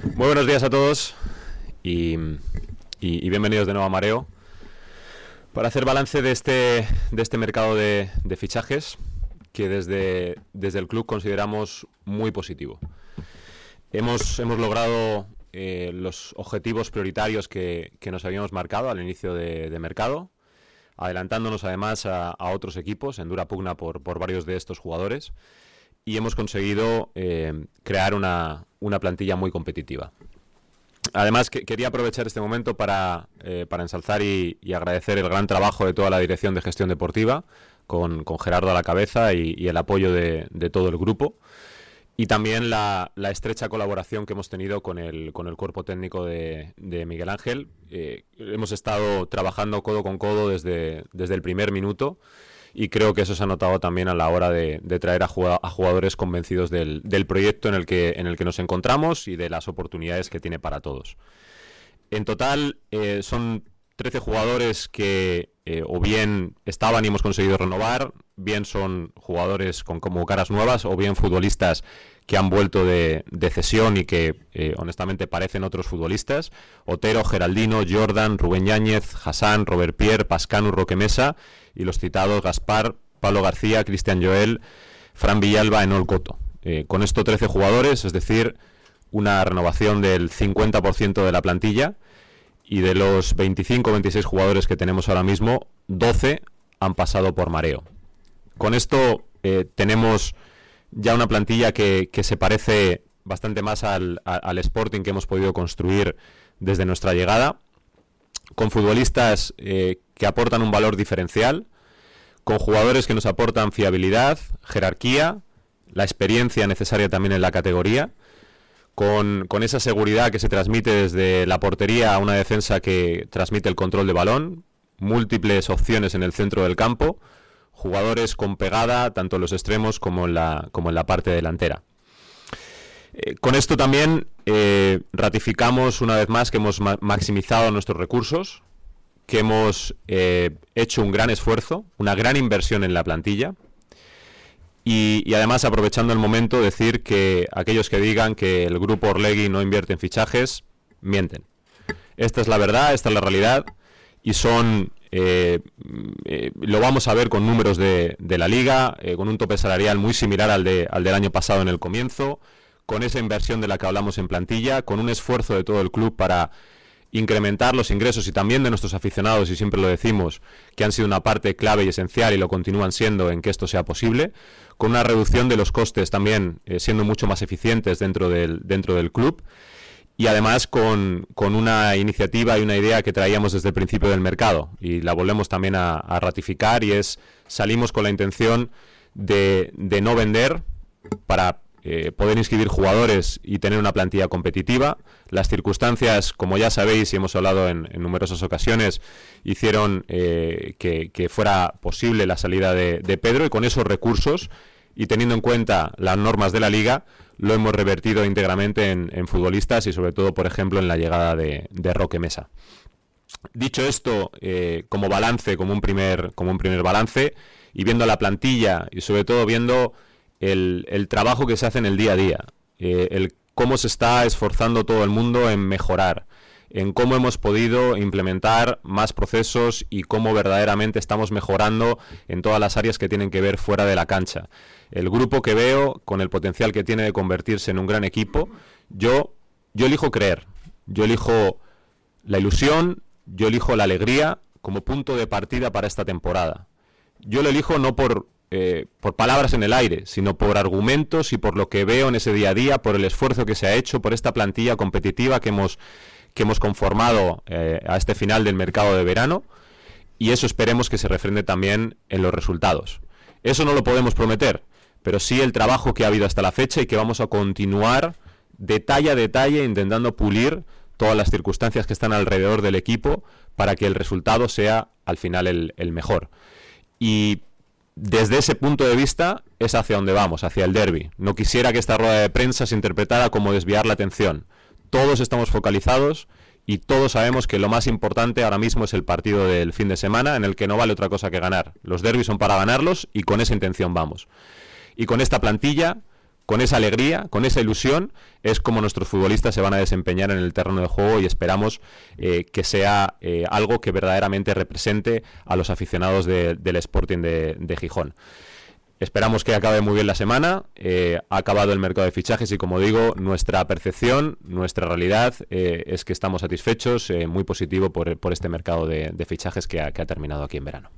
Muy buenos días a todos y, bienvenidos de nuevo a Mareo para hacer balance de este, de este mercado de, fichajes que desde, desde el club consideramos muy positivo. Hemos, hemos logrado eh, los objetivos prioritarios que, que nos habíamos marcado al inicio de, de mercado, adelantándonos además a, a otros equipos en dura pugna por, por varios de estos jugadores y hemos conseguido eh, crear una, una plantilla muy competitiva. Además, que- quería aprovechar este momento para, eh, para ensalzar y, agradecer el gran trabajo de toda la dirección de gestión deportiva, con, con Gerardo a la cabeza y, el apoyo de, de todo el grupo. Y también la, la estrecha colaboración que hemos tenido con el, con el cuerpo técnico de, de Miguel Ángel. Eh, hemos estado trabajando codo con codo desde, desde el primer minuto y creo que eso se ha notado también a la hora de, traer a, jugado- a jugadores convencidos del, proyecto en el, que, en el que nos encontramos y de las oportunidades que tiene para todos. En total eh, son 13 jugadores que eh, o bien estaban y hemos conseguido renovar, bien son jugadores con como caras nuevas o bien futbolistas que han vuelto de, cesión y que eh, honestamente parecen otros futbolistas. Otero, Geraldino, Jordan, Rubén Yáñez, Hassan, Robert Pierre, Pascanu, Roque Mesa y los citados Gaspar, Pablo García, Cristian Joel, Fran Villalba, Enol Coto. Eh, con estos 13 jugadores, es decir, una renovación del 50% de la plantilla y de los 25 o 26 jugadores que tenemos ahora mismo, 12 han pasado por mareo. Con esto eh, tenemos ya una plantilla que, que se parece bastante más al, al Sporting que hemos podido construir desde nuestra llegada, con futbolistas eh, que aportan un valor diferencial, con jugadores que nos aportan fiabilidad, jerarquía, la experiencia necesaria también en la categoría, con, con esa seguridad que se transmite desde la portería a una defensa que transmite el control de balón, múltiples opciones en el centro del campo, jugadores con pegada tanto en los extremos como en la, como en la parte delantera. Eh, con esto también eh, ratificamos una vez más que hemos ma- maximizado nuestros recursos, que hemos eh, hecho un gran esfuerzo, una gran inversión en la plantilla. Y, además, aprovechando el momento, decir que aquellos que digan que el grupo Orlegui no invierte en fichajes, mienten. Esta es la verdad, esta es la realidad, y son. lo vamos a ver con números de, de la liga, con un tope salarial muy similar al, de, al del año pasado en el comienzo, con esa inversión de la que hablamos en plantilla, con un esfuerzo de todo el club para incrementar los ingresos y también de nuestros aficionados, y siempre lo decimos, que han sido una parte clave y esencial y lo continúan siendo en que esto sea posible, con una reducción de los costes también eh, siendo mucho más eficientes dentro del, dentro del club y además con, con una iniciativa y una idea que traíamos desde el principio del mercado y la volvemos también a, a ratificar y es salimos con la intención de, de no vender para eh, poder inscribir jugadores y tener una plantilla competitiva. Las circunstancias, como ya sabéis y hemos hablado en, numerosas ocasiones, hicieron eh, que, fuera posible la salida de, Pedro y con esos recursos y teniendo en cuenta las normas de la liga, lo hemos revertido íntegramente en, futbolistas y sobre todo, por ejemplo, en la llegada de, de Roque Mesa. Dicho esto, eh, como balance, como un primer, como un primer balance, y viendo la plantilla y sobre todo viendo el, el trabajo que se hace en el día a día, eh, el cómo se está esforzando todo el mundo en mejorar, en cómo hemos podido implementar más procesos y cómo verdaderamente estamos mejorando en todas las áreas que tienen que ver fuera de la cancha. El grupo que veo, con el potencial que tiene de convertirse en un gran equipo, yo, yo elijo creer, yo elijo la ilusión, yo elijo la alegría como punto de partida para esta temporada. Yo lo elijo no por, eh, por palabras en el aire, sino por argumentos y por lo que veo en ese día a día, por el esfuerzo que se ha hecho, por esta plantilla competitiva que hemos, que hemos conformado eh, a este final del mercado de verano y eso esperemos que se refrende también en los resultados. Eso no lo podemos prometer, pero sí el trabajo que ha habido hasta la fecha y que vamos a continuar detalle a detalle intentando pulir todas las circunstancias que están alrededor del equipo para que el resultado sea al final el, el mejor. Y desde ese punto de vista es hacia donde vamos, hacia el derby. No quisiera que esta rueda de prensa se interpretara como desviar la atención. Todos estamos focalizados y todos sabemos que lo más importante ahora mismo es el partido del fin de semana en el que no vale otra cosa que ganar. Los derbis son para ganarlos y con esa intención vamos. Y con esta plantilla, con esa alegría, con esa ilusión, es como nuestros futbolistas se van a desempeñar en el terreno de juego y esperamos eh, que sea eh, algo que verdaderamente represente a los aficionados del Sporting de, Gijón. Esperamos que acabe muy bien la semana. Eh, ha acabado el mercado de fichajes y, como digo, nuestra percepción, nuestra realidad es que estamos satisfechos, muy positivo por, este mercado de, fichajes que ha terminado aquí en verano.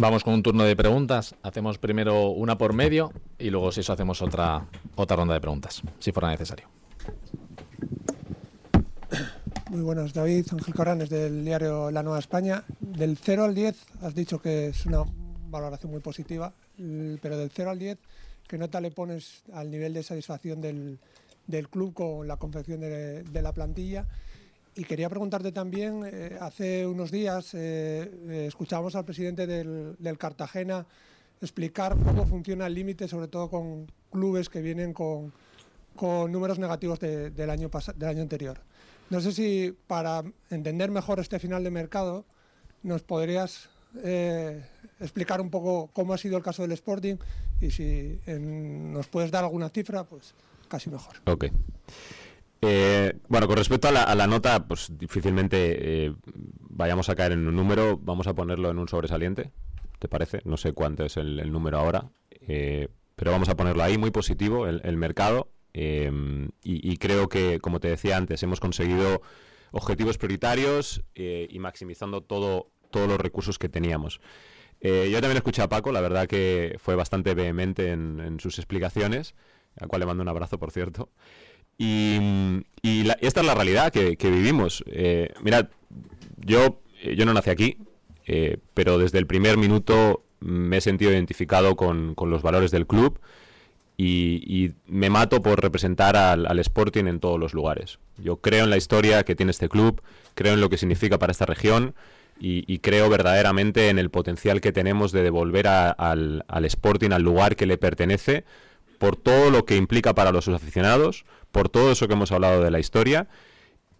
Vamos con un turno de preguntas. Hacemos primero una por medio y luego, si eso, hacemos otra, otra ronda de preguntas, si fuera necesario. Muy buenos, David Ángel Coranes del diario La Nueva España. Del 0 al 10 has dicho que es una valoración muy positiva, pero del 0 al 10, ¿qué nota le pones al nivel de satisfacción del, del club con la confección de, de la plantilla? Y quería preguntarte también, eh, hace unos días eh, eh, escuchábamos al presidente del, Cartagena explicar cómo funciona el límite, sobre todo con clubes que vienen con, números negativos del, año del año anterior. No sé si para entender mejor este final de mercado nos podrías explicar un poco cómo ha sido el caso del Sporting y si nos puedes dar alguna cifra, pues casi mejor. Ok. Eh, bueno, con respecto a la, nota, pues difícilmente eh, vayamos a caer en un número, vamos a ponerlo en un sobresaliente, ¿te parece? No sé cuánto es el, número ahora, eh, pero vamos a ponerlo ahí, muy positivo, el, mercado, y, creo que, como te decía antes, hemos conseguido objetivos prioritarios y maximizando todo, todos los recursos que teníamos. yo también escuché a Paco, la verdad que fue bastante vehemente en, en sus explicaciones, al cual le mando un abrazo, por cierto. Y, esta es la realidad que, vivimos. Eh, mirad, yo, eh, yo no nací aquí, eh, pero desde el primer minuto me he sentido identificado con, los valores del club y, me mato por representar al, Sporting en todos los lugares. Yo creo en la historia que tiene este club, creo en lo que significa para esta región y, creo verdaderamente en el potencial que tenemos de devolver al, al Sporting al lugar que le pertenece por todo lo que implica para los aficionados, por todo eso que hemos hablado de la historia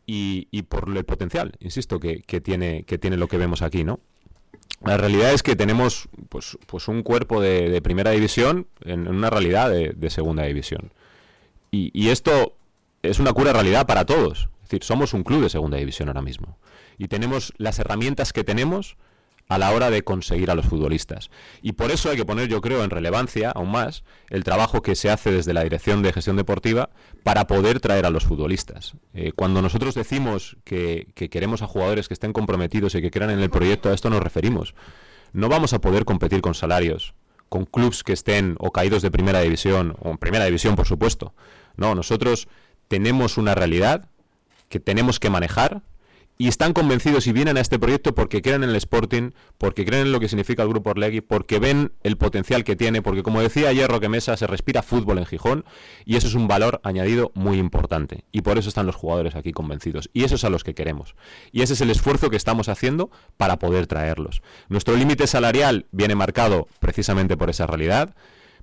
y, por el potencial, insisto, que, tiene, que tiene lo que vemos aquí, ¿no? La realidad es que tenemos pues, pues un cuerpo de, primera división en, una realidad de, segunda división. Y, y, esto es una cura realidad para todos. Es decir, somos un club de segunda división ahora mismo. Y tenemos las herramientas que tenemos a la hora de conseguir a los futbolistas. Y por eso hay que poner, yo creo, en relevancia aún más el trabajo que se hace desde la Dirección de Gestión Deportiva para poder traer a los futbolistas. Eh, cuando nosotros decimos que, queremos a jugadores que estén comprometidos y que crean en el proyecto, a esto nos referimos. No vamos a poder competir con salarios, con clubes que estén o caídos de primera división, o en primera división, por supuesto. No, nosotros tenemos una realidad que tenemos que manejar y están convencidos y vienen a este proyecto porque creen en el Sporting, porque creen en lo que significa el Grupo Orlegui, porque ven el potencial que tiene, porque como decía ayer Roque Mesa, se respira fútbol en Gijón y eso es un valor añadido muy importante. Y por eso están los jugadores aquí convencidos. Y eso es a los que queremos. Y ese es el esfuerzo que estamos haciendo para poder traerlos. Nuestro límite salarial viene marcado precisamente por esa realidad.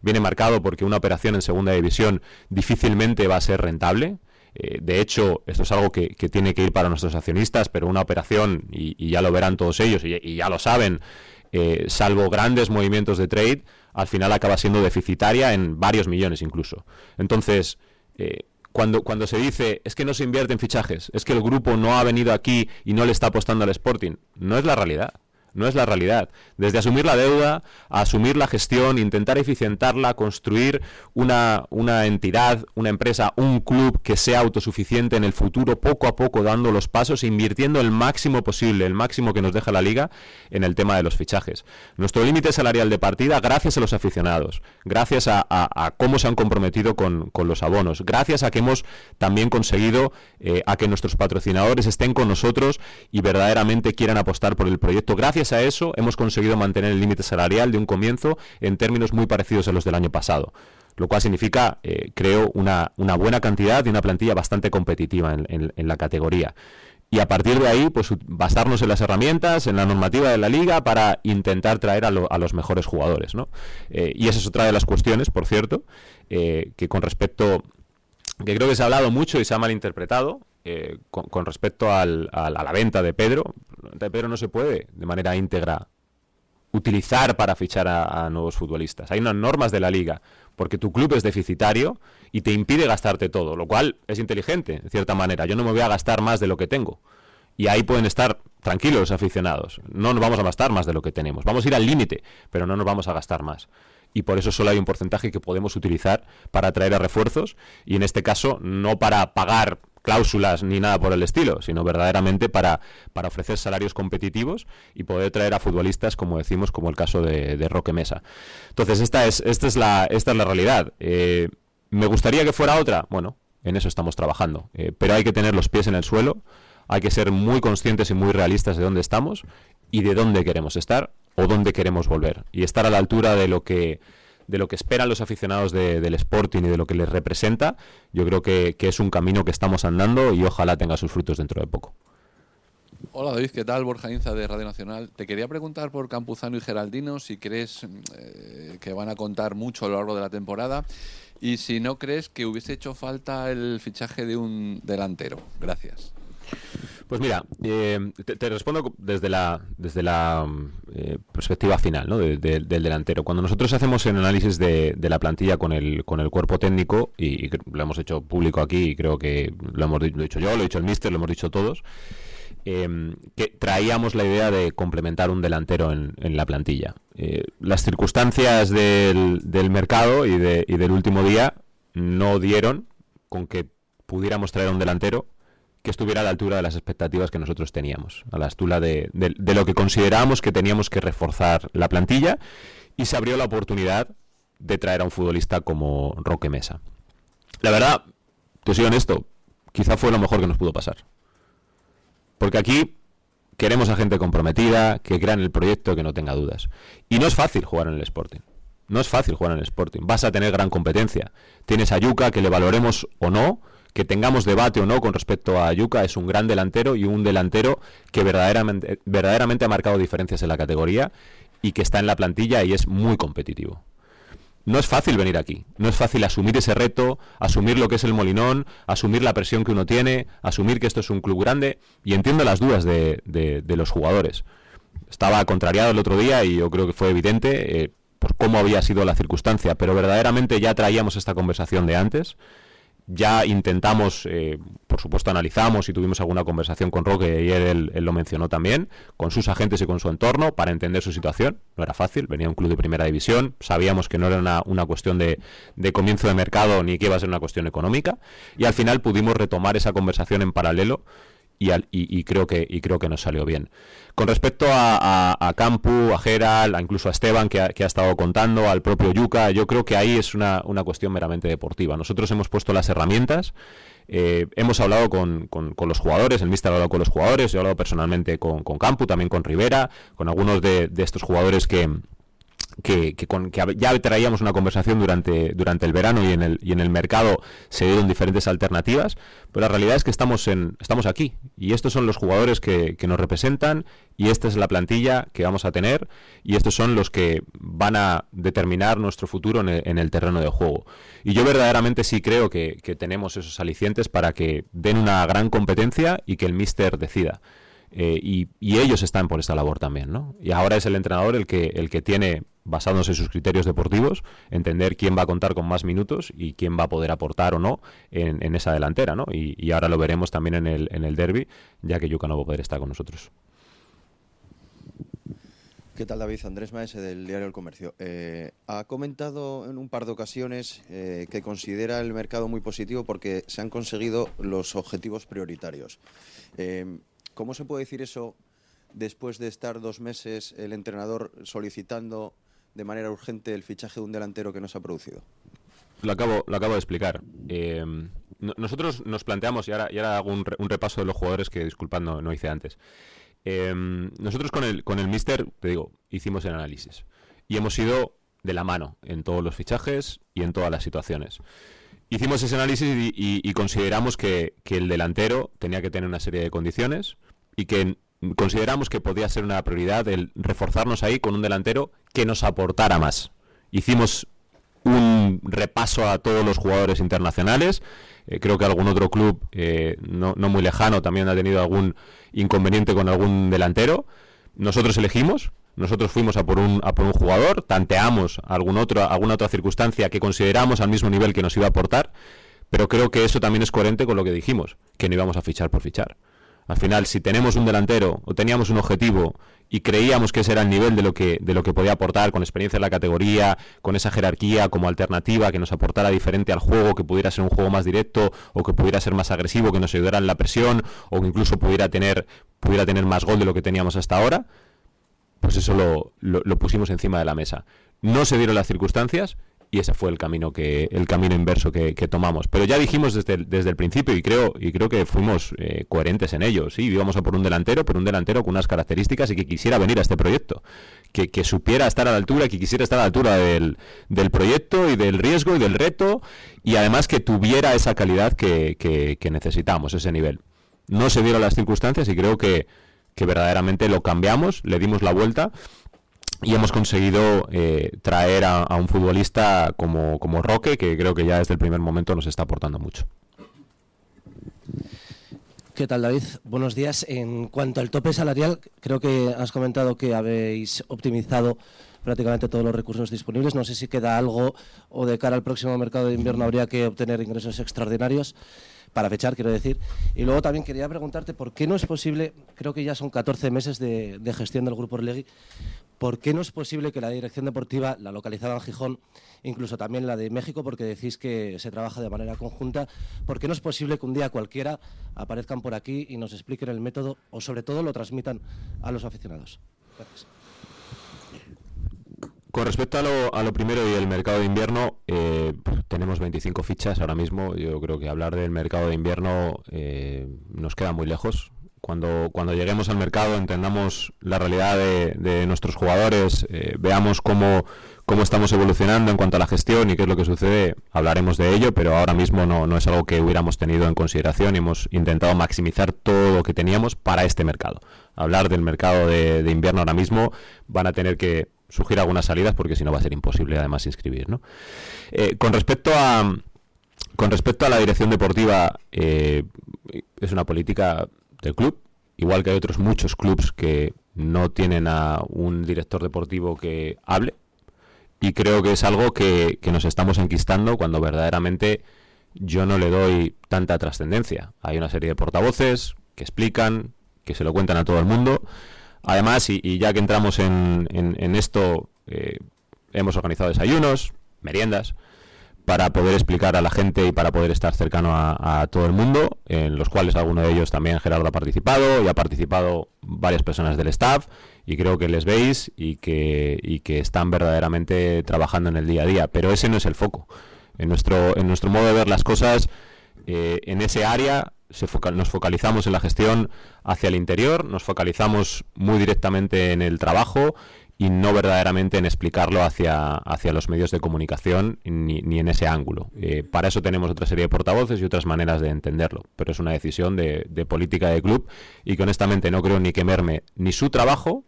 Viene marcado porque una operación en segunda división difícilmente va a ser rentable eh, de hecho, esto es algo que, tiene que ir para nuestros accionistas, pero una operación, y, ya lo verán todos ellos, y, ya lo saben, eh, salvo grandes movimientos de trade, al final acaba siendo deficitaria en varios millones incluso. Entonces, eh, cuando, cuando se dice es que no se invierte en fichajes, es que el grupo no ha venido aquí y no le está apostando al Sporting, no es la realidad no es la realidad. Desde asumir la deuda, a asumir la gestión, intentar eficientarla, construir una, una entidad, una empresa, un club que sea autosuficiente en el futuro, poco a poco dando los pasos, invirtiendo el máximo posible, el máximo que nos deja la liga en el tema de los fichajes. Nuestro límite salarial de partida, gracias a los aficionados, gracias a, cómo se han comprometido con, los abonos, gracias a que hemos también conseguido eh, a que nuestros patrocinadores estén con nosotros y verdaderamente quieran apostar por el proyecto, gracias a eso hemos conseguido mantener el límite salarial de un comienzo en términos muy parecidos a los del año pasado lo cual significa, eh, creo, una, buena cantidad y una plantilla bastante competitiva en, la categoría. Y a partir de ahí, pues basarnos en las herramientas, en la normativa de la liga para intentar traer a, los mejores jugadores. ¿no? Eh, y esa es otra de las cuestiones, por cierto, eh, que con respecto, que creo que se ha hablado mucho y se ha malinterpretado, con, respecto a la venta de Pedro, de Pedro no se puede de manera íntegra utilizar para fichar a, nuevos futbolistas. Hay unas normas de la liga, porque tu club es deficitario y te impide gastarte todo, lo cual es inteligente, en cierta manera. Yo no me voy a gastar más de lo que tengo. Y ahí pueden estar tranquilos los aficionados. No nos vamos a gastar más de lo que tenemos. Vamos a ir al límite, pero no nos vamos a gastar más. Y por eso solo hay un porcentaje que podemos utilizar para traer a refuerzos. Y en este caso, no para pagar cláusulas ni nada por el estilo, sino verdaderamente para, para ofrecer salarios competitivos y poder traer a futbolistas, como decimos, como el caso de, Roque Mesa. Entonces, esta es, esta es, la, esta es la realidad. Eh, ¿Me gustaría que fuera otra? Bueno, en eso estamos trabajando. Eh, pero hay que tener los pies en el suelo, hay que ser muy conscientes y muy realistas de dónde estamos y de dónde queremos estar o dónde queremos volver. Y estar a la altura de lo que de lo que esperan los aficionados del Sporting y de lo que les representa, yo creo que, es un camino que estamos andando y ojalá tenga sus frutos dentro de poco. Hola David, ¿qué tal? Borja Inza de Radio Nacional. Te quería preguntar por Campuzano y Geraldino si crees eh, que van a contar mucho a lo largo de la temporada y si no crees que hubiese hecho falta el fichaje de un delantero. Gracias. Pues mira, eh, te, respondo desde la, desde la eh, perspectiva final ¿no? del delantero. Cuando nosotros hacemos el análisis de, la plantilla con el, con el cuerpo técnico, y, lo hemos hecho público aquí, y creo que lo hemos dicho yo, lo he dicho el míster, lo hemos dicho todos, em, que traíamos la idea de complementar un delantero en, la plantilla. Eh, las circunstancias del, mercado y, y del último día no dieron con que pudiéramos traer un delantero que estuviera a la altura de las expectativas que nosotros teníamos, a la altura de, lo que considerábamos que teníamos que reforzar la plantilla y se abrió la oportunidad de traer a un futbolista como Roque Mesa. La verdad, te soy honesto, quizá fue lo mejor que nos pudo pasar. Porque aquí queremos a gente comprometida, que crea en el proyecto, que no tenga dudas. Y no es fácil jugar en el Sporting. No es fácil jugar en el Sporting. Vas a tener gran competencia. Tienes a Yuca, que le valoremos o no, que tengamos debate o no con respecto a Yuka, es un gran delantero y un delantero que verdaderamente, verdaderamente ha marcado diferencias en la categoría y que está en la plantilla y es muy competitivo. No es fácil venir aquí, no es fácil asumir ese reto, asumir lo que es el Molinón, asumir la presión que uno tiene, asumir que esto es un club grande y entiendo las dudas de, los jugadores. Estaba contrariado el otro día y yo creo que fue evidente eh, cómo había sido la circunstancia, pero verdaderamente ya traíamos esta conversación de antes ya intentamos, eh, por supuesto analizamos y tuvimos alguna conversación con Roque y él, lo mencionó también, con sus agentes y con su entorno para entender su situación. No era fácil, venía un club de primera división, sabíamos que no era una, cuestión de, comienzo de mercado ni que iba a ser una cuestión económica y al final pudimos retomar esa conversación en paralelo y, creo que, y creo que nos salió bien. Con respecto a, a, Campu, a Gerald, incluso a Esteban, que ha, estado contando, al propio Yuka, yo creo que ahí es una, cuestión meramente deportiva. Nosotros hemos puesto las herramientas, eh, hemos hablado con, los jugadores, el Mister ha hablado con los jugadores, yo he hablado personalmente con, con Campu, también con Rivera, con algunos de estos jugadores que que, con, que, ya traíamos una conversación durante, durante el verano y en el, y en el mercado se dieron diferentes alternativas, pero la realidad es que estamos, en, estamos aquí y estos son los jugadores que, que nos representan y esta es la plantilla que vamos a tener y estos son los que van a determinar nuestro futuro en el, en el terreno de juego. Y yo verdaderamente sí creo que, que tenemos esos alicientes para que den una gran competencia y que el míster decida. Eh, y, ellos están por esta labor también, ¿no? Y ahora es el entrenador el que, el que tiene, basándose en sus criterios deportivos, entender quién va a contar con más minutos y quién va a poder aportar o no en, esa delantera, ¿no? Y, ahora lo veremos también en el, en el derby, ya que Yuka no va a poder estar con nosotros. ¿Qué tal David? Andrés Maese del diario El Comercio. Eh, ha comentado en un par de ocasiones eh, que considera el mercado muy positivo porque se han conseguido los objetivos prioritarios. ¿Cómo se puede decir eso después de estar dos meses el entrenador solicitando de manera urgente el fichaje de un delantero que no se ha producido? Lo acabo, lo acabo de explicar. Eh, nosotros nos planteamos, y ahora, y ahora hago un, repaso de los jugadores que, disculpad, no, hice antes. Eh, nosotros con el, con el Mister, te digo, hicimos el análisis. Y hemos ido de la mano en todos los fichajes y en todas las situaciones. Hicimos ese análisis y, consideramos que, que, el delantero tenía que tener una serie de condiciones y que consideramos que podía ser una prioridad el reforzarnos ahí con un delantero que nos aportara más. Hicimos un repaso a todos los jugadores internacionales. Eh, creo que algún otro club eh, no, no, muy lejano también ha tenido algún inconveniente con algún delantero. Nosotros elegimos, nosotros fuimos a por un, a por un jugador, tanteamos algún otro, alguna otra circunstancia que consideramos al mismo nivel que nos iba a aportar, pero creo que eso también es coherente con lo que dijimos, que no íbamos a fichar por fichar. Al final, si tenemos un delantero o teníamos un objetivo y creíamos que ese era el nivel de lo que, de lo que podía aportar, con experiencia en la categoría, con esa jerarquía como alternativa que nos aportara diferente al juego, que pudiera ser un juego más directo o que pudiera ser más agresivo, que nos ayudara en la presión o que incluso pudiera tener, pudiera tener más gol de lo que teníamos hasta ahora, pues eso lo, lo pusimos encima de la mesa. No se dieron las circunstancias y ese fue el camino que el camino inverso que, tomamos. Pero ya dijimos desde el, desde el principio y creo y creo que fuimos eh, coherentes en ello. Sí íbamos a por un delantero pero un delantero con unas características y que quisiera venir a este proyecto. Que, que supiera estar a la altura que quisiera estar a la altura del, del, proyecto y del riesgo y del reto y además que tuviera esa calidad que, que necesitamos ese nivel. No se dieron las circunstancias y creo que que verdaderamente lo cambiamos, le dimos la vuelta y hemos conseguido eh, traer a, un futbolista como, como Roque, que creo que ya desde el primer momento nos está aportando mucho. ¿Qué tal, David? Buenos días. En cuanto al tope salarial, creo que has comentado que habéis optimizado prácticamente todos los recursos disponibles. No sé si queda algo o de cara al próximo mercado de invierno habría que obtener ingresos extraordinarios para fechar, quiero decir. Y luego también quería preguntarte por qué no es posible, creo que ya son 14 meses de, gestión del Grupo Orlegui, ¿Por qué no es posible que la dirección deportiva, la localizada en Gijón, incluso también la de México, porque decís que se trabaja de manera conjunta, ¿por qué no es posible que un día cualquiera aparezcan por aquí y nos expliquen el método o sobre todo lo transmitan a los aficionados? Gracias. Con respecto a lo, primero y el mercado de invierno, eh, tenemos 25 fichas ahora mismo. Yo creo que hablar del mercado de invierno eh, nos queda muy lejos cuando, cuando lleguemos al mercado entendamos la realidad de, nuestros jugadores, eh, veamos cómo, cómo estamos evolucionando en cuanto a la gestión y qué es lo que sucede, hablaremos de ello, pero ahora mismo no, no es algo que hubiéramos tenido en consideración y hemos intentado maximizar todo lo que teníamos para este mercado. Hablar del mercado de, invierno ahora mismo van a tener que surgir algunas salidas porque si no va a ser imposible además inscribir. ¿no? Eh, con respecto a... Con respecto a la dirección deportiva, eh, es una política del club, igual que hay otros muchos clubs que no tienen a un director deportivo que hable. Y creo que es algo que, nos estamos enquistando cuando verdaderamente yo no le doy tanta trascendencia. Hay una serie de portavoces que explican, que se lo cuentan a todo el mundo. Además, y, ya que entramos en, en, esto, eh, hemos organizado desayunos, meriendas, para poder explicar a la gente y para poder estar cercano a, todo el mundo, en los cuales alguno de ellos también Gerardo ha participado y ha participado varias personas del staff y creo que les veis y que, y que están verdaderamente trabajando en el día a día, pero ese no es el foco. En nuestro, en nuestro modo de ver las cosas, eh, en ese área se nos focalizamos en la gestión hacia el interior, nos focalizamos muy directamente en el trabajo y no verdaderamente en explicarlo hacia, hacia los medios de comunicación ni, ni en ese ángulo. Eh, para eso tenemos otra serie de portavoces y otras maneras de entenderlo, pero es una decisión de, política de club y que honestamente no creo ni quemarme ni su trabajo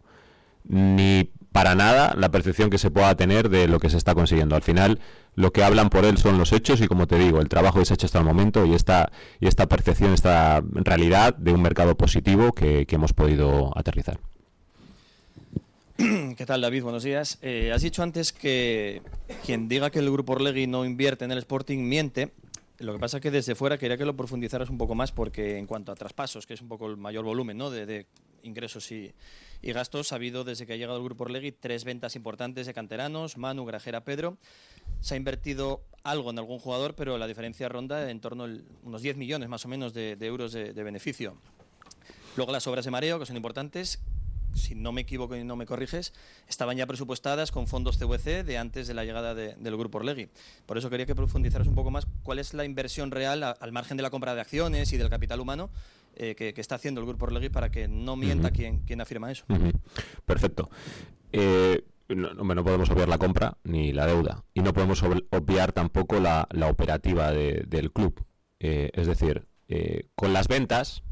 ni para nada la percepción que se pueda tener de lo que se está consiguiendo. Al final, lo que hablan por él son los hechos y, como te digo, el trabajo que se ha hecho hasta el momento y esta, y esta percepción, esta realidad de un mercado positivo que, que hemos podido aterrizar. ¿Qué tal, David? Buenos días. Eh, has dicho antes que quien diga que el Grupo Orlegui no invierte en el Sporting miente. Lo que pasa es que desde fuera quería que lo profundizaras un poco más porque en cuanto a traspasos, que es un poco el mayor volumen ¿no? de, ingresos y, gastos, ha habido desde que ha llegado el Grupo Orlegui tres ventas importantes de canteranos, Manu, Grajera, Pedro. Se ha invertido algo en algún jugador, pero la diferencia ronda en torno a unos 10 millones más o menos de, euros de, de beneficio. Luego las obras de mareo, que son importantes si no me equivoco y no me corriges, estaban ya presupuestadas con fondos CVC de antes de la llegada del grupo Orlegui. Por eso quería que profundizaras un poco más cuál es la inversión real al margen de la compra de acciones y del capital humano eh, que, está haciendo el grupo Orlegui para que no mienta quien, afirma eso. Perfecto. Eh, no, no, podemos obviar la compra ni la deuda y no podemos obviar tampoco la, operativa del club. Eh, es decir, con las ventas,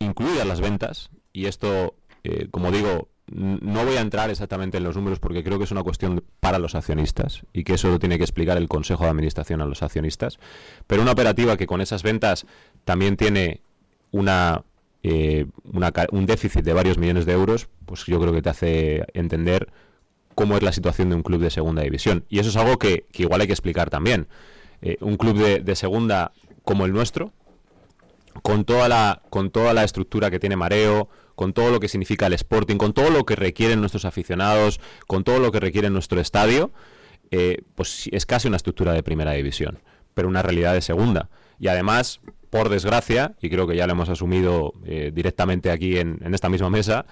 incluidas las ventas, y esto, eh, como digo, no voy a entrar exactamente en los números porque creo que es una cuestión para los accionistas y que eso lo tiene que explicar el Consejo de Administración a los accionistas. Pero una operativa que con esas ventas también tiene una eh, un déficit de varios millones de euros, pues yo creo que te hace entender cómo es la situación de un club de segunda división. Y eso es algo que, igual hay que explicar también. Eh, un club de, segunda como el nuestro, con toda, la, con toda la estructura que tiene Mareo, con todo lo que significa el Sporting, con todo lo que requieren nuestros aficionados, con todo lo que requiere nuestro estadio, eh, pues es casi una estructura de primera división, pero una realidad de segunda. Y además, por desgracia, y creo que ya lo hemos asumido eh, directamente aquí en, esta misma mesa,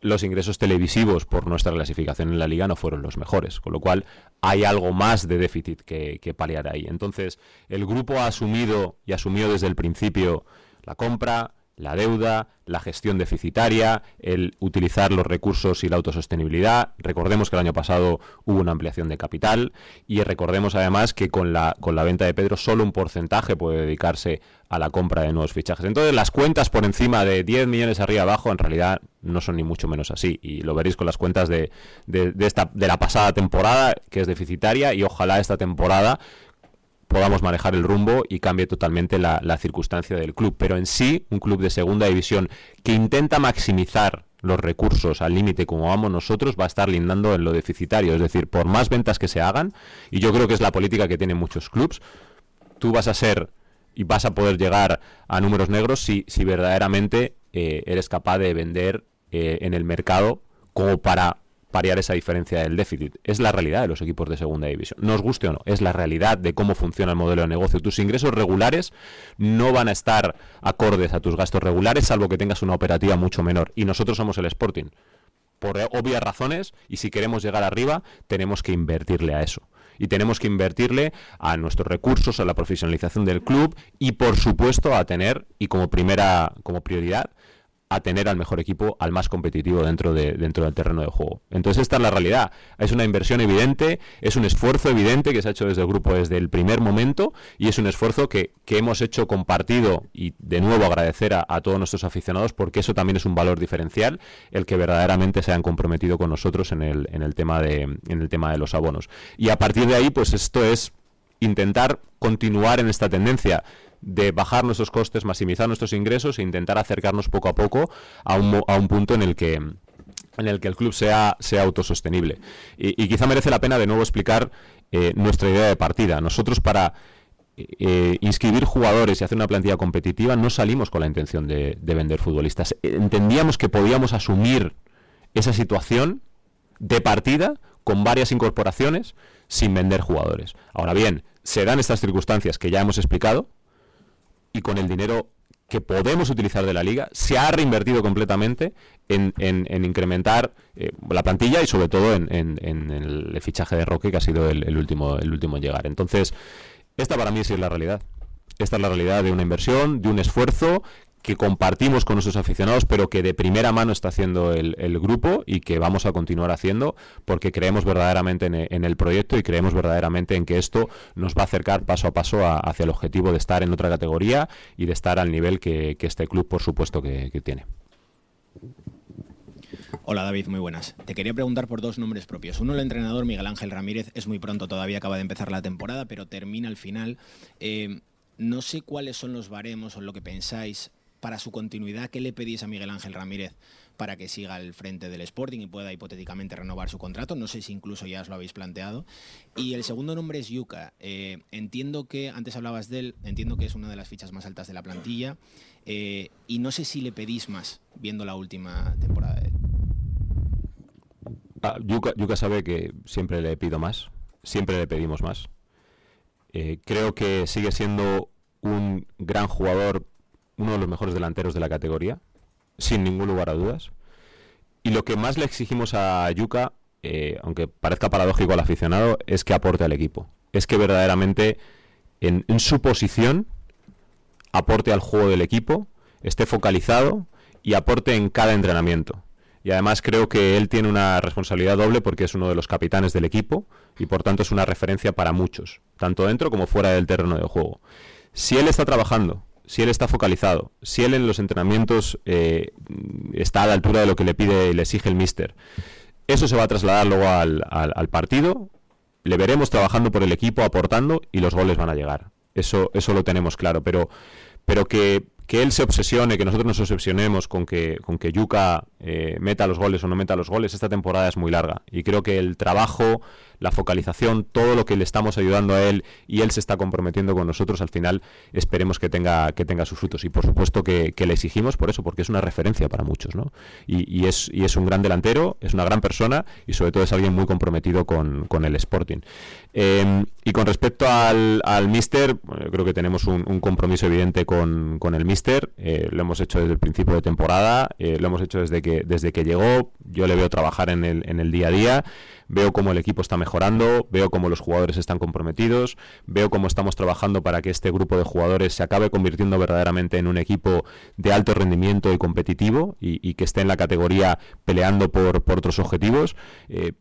los ingresos televisivos por nuestra clasificación en la liga no fueron los mejores, con lo cual hay algo más de déficit que, que paliar ahí. Entonces, el grupo ha asumido y asumió desde el principio la compra, la deuda, la gestión deficitaria, el utilizar los recursos y la autosostenibilidad. Recordemos que el año pasado hubo una ampliación de capital y recordemos además que con la, con la venta de Pedro solo un porcentaje puede dedicarse a la compra de nuevos fichajes. Entonces las cuentas por encima de 10 millones arriba abajo en realidad no son ni mucho menos así y lo veréis con las cuentas de, de, esta, de la pasada temporada que es deficitaria y ojalá esta temporada podamos manejar el rumbo y cambie totalmente la, circunstancia del club. Pero en sí, un club de segunda división que intenta maximizar los recursos al límite como vamos nosotros va a estar lindando en lo deficitario. Es decir, por más ventas que se hagan, y yo creo que es la política que tienen muchos clubs, tú vas a ser y vas a poder llegar a números negros si, si verdaderamente eh, eres capaz de vender eh, en el mercado como para pariar esa diferencia del déficit. Es la realidad de los equipos de segunda división. No os guste o no, es la realidad de cómo funciona el modelo de negocio. Tus ingresos regulares no van a estar acordes a tus gastos regulares, salvo que tengas una operativa mucho menor. Y nosotros somos el Sporting. Por obvias razones, y si queremos llegar arriba, tenemos que invertirle a eso y tenemos que invertirle a nuestros recursos, a la profesionalización del club y por supuesto a tener y como primera como prioridad a tener al mejor equipo, al más competitivo dentro, de, dentro del terreno de juego. Entonces esta es la realidad. Es una inversión evidente, es un esfuerzo evidente que se ha hecho desde el grupo desde el primer momento y es un esfuerzo que, hemos hecho compartido y de nuevo agradecer a, todos nuestros aficionados porque eso también es un valor diferencial, el que verdaderamente se han comprometido con nosotros en el, en el, tema, de, en el tema de los abonos. Y a partir de ahí, pues esto es intentar continuar en esta tendencia de bajar nuestros costes, maximizar nuestros ingresos e intentar acercarnos poco a poco a un, a un punto en el que en el que el club sea, sea autosostenible. Y, quizá merece la pena de nuevo explicar eh, nuestra idea de partida. Nosotros para eh, inscribir jugadores y hacer una plantilla competitiva no salimos con la intención de, de vender futbolistas. Entendíamos que podíamos asumir esa situación de partida con varias incorporaciones sin vender jugadores. Ahora bien, se dan estas circunstancias que ya hemos explicado, y con el dinero que podemos utilizar de la liga, se ha reinvertido completamente en, incrementar eh, la plantilla y sobre todo en, el fichaje de Roque, que ha sido el, último, el último en llegar. Entonces, esta para mí sí es la realidad. Esta es la realidad de una inversión, de un esfuerzo que compartimos con nuestros aficionados, pero que de primera mano está haciendo el, grupo y que vamos a continuar haciendo porque creemos verdaderamente en, el proyecto y creemos verdaderamente en que esto nos va a acercar paso a paso hacia el objetivo de estar en otra categoría y de estar al nivel que, este club, por supuesto, que, tiene. Hola David, muy buenas. Te quería preguntar por dos nombres propios. Uno, el entrenador Miguel Ángel Ramírez, es muy pronto, todavía acaba de empezar la temporada, pero termina al final. Eh, no sé cuáles son los baremos o lo que pensáis para su continuidad, ¿qué le pedís a Miguel Ángel Ramírez para que siga al frente del Sporting y pueda hipotéticamente renovar su contrato? No sé si incluso ya os lo habéis planteado. Y el segundo nombre es Yuka. Eh, entiendo que, antes hablabas de él, entiendo que es una de las fichas más altas de la plantilla. Eh, y no sé si le pedís más, viendo la última temporada de él. Ah, Yuka, sabe que siempre le pido más, siempre le pedimos más. Eh, creo que sigue siendo un gran jugador uno de los mejores delanteros de la categoría, sin ningún lugar a dudas. Y lo que más le exigimos a Yuka, eh, aunque parezca paradójico al aficionado, es que aporte al equipo. Es que verdaderamente en, su posición aporte al juego del equipo, esté focalizado y aporte en cada entrenamiento. Y además creo que él tiene una responsabilidad doble porque es uno de los capitanes del equipo y por tanto es una referencia para muchos, tanto dentro como fuera del terreno de juego. Si él está trabajando si él está focalizado, si él en los entrenamientos eh, está a la altura de lo que le pide y le exige el míster, eso se va a trasladar luego al, partido, le veremos trabajando por el equipo, aportando y los goles van a llegar. Eso, eso lo tenemos claro, pero, pero que, que él se obsesione, que nosotros nos obsesionemos con que, con que Yuka eh, meta los goles o no meta los goles, esta temporada es muy larga. Y creo que el trabajo, la focalización, todo lo que le estamos ayudando a él y él se está comprometiendo con nosotros, al final esperemos que tenga, que tenga sus frutos. Y por supuesto que, le exigimos por eso, porque es una referencia para muchos. ¿no? Y, es, y es un gran delantero, es una gran persona y sobre todo es alguien muy comprometido con, con el Sporting. Em, y con respecto al, al Mister, creo que tenemos un, compromiso evidente con, con el Mister. Eh, lo hemos hecho desde el principio de temporada, eh, lo hemos hecho desde que, desde que llegó. Yo le veo trabajar en el, en el día a día veo cómo el equipo está mejorando, veo cómo los jugadores están comprometidos, veo cómo estamos trabajando para que este grupo de jugadores se acabe convirtiendo verdaderamente en un equipo de alto rendimiento y competitivo y, que esté en la categoría peleando por, otros objetivos. Eh,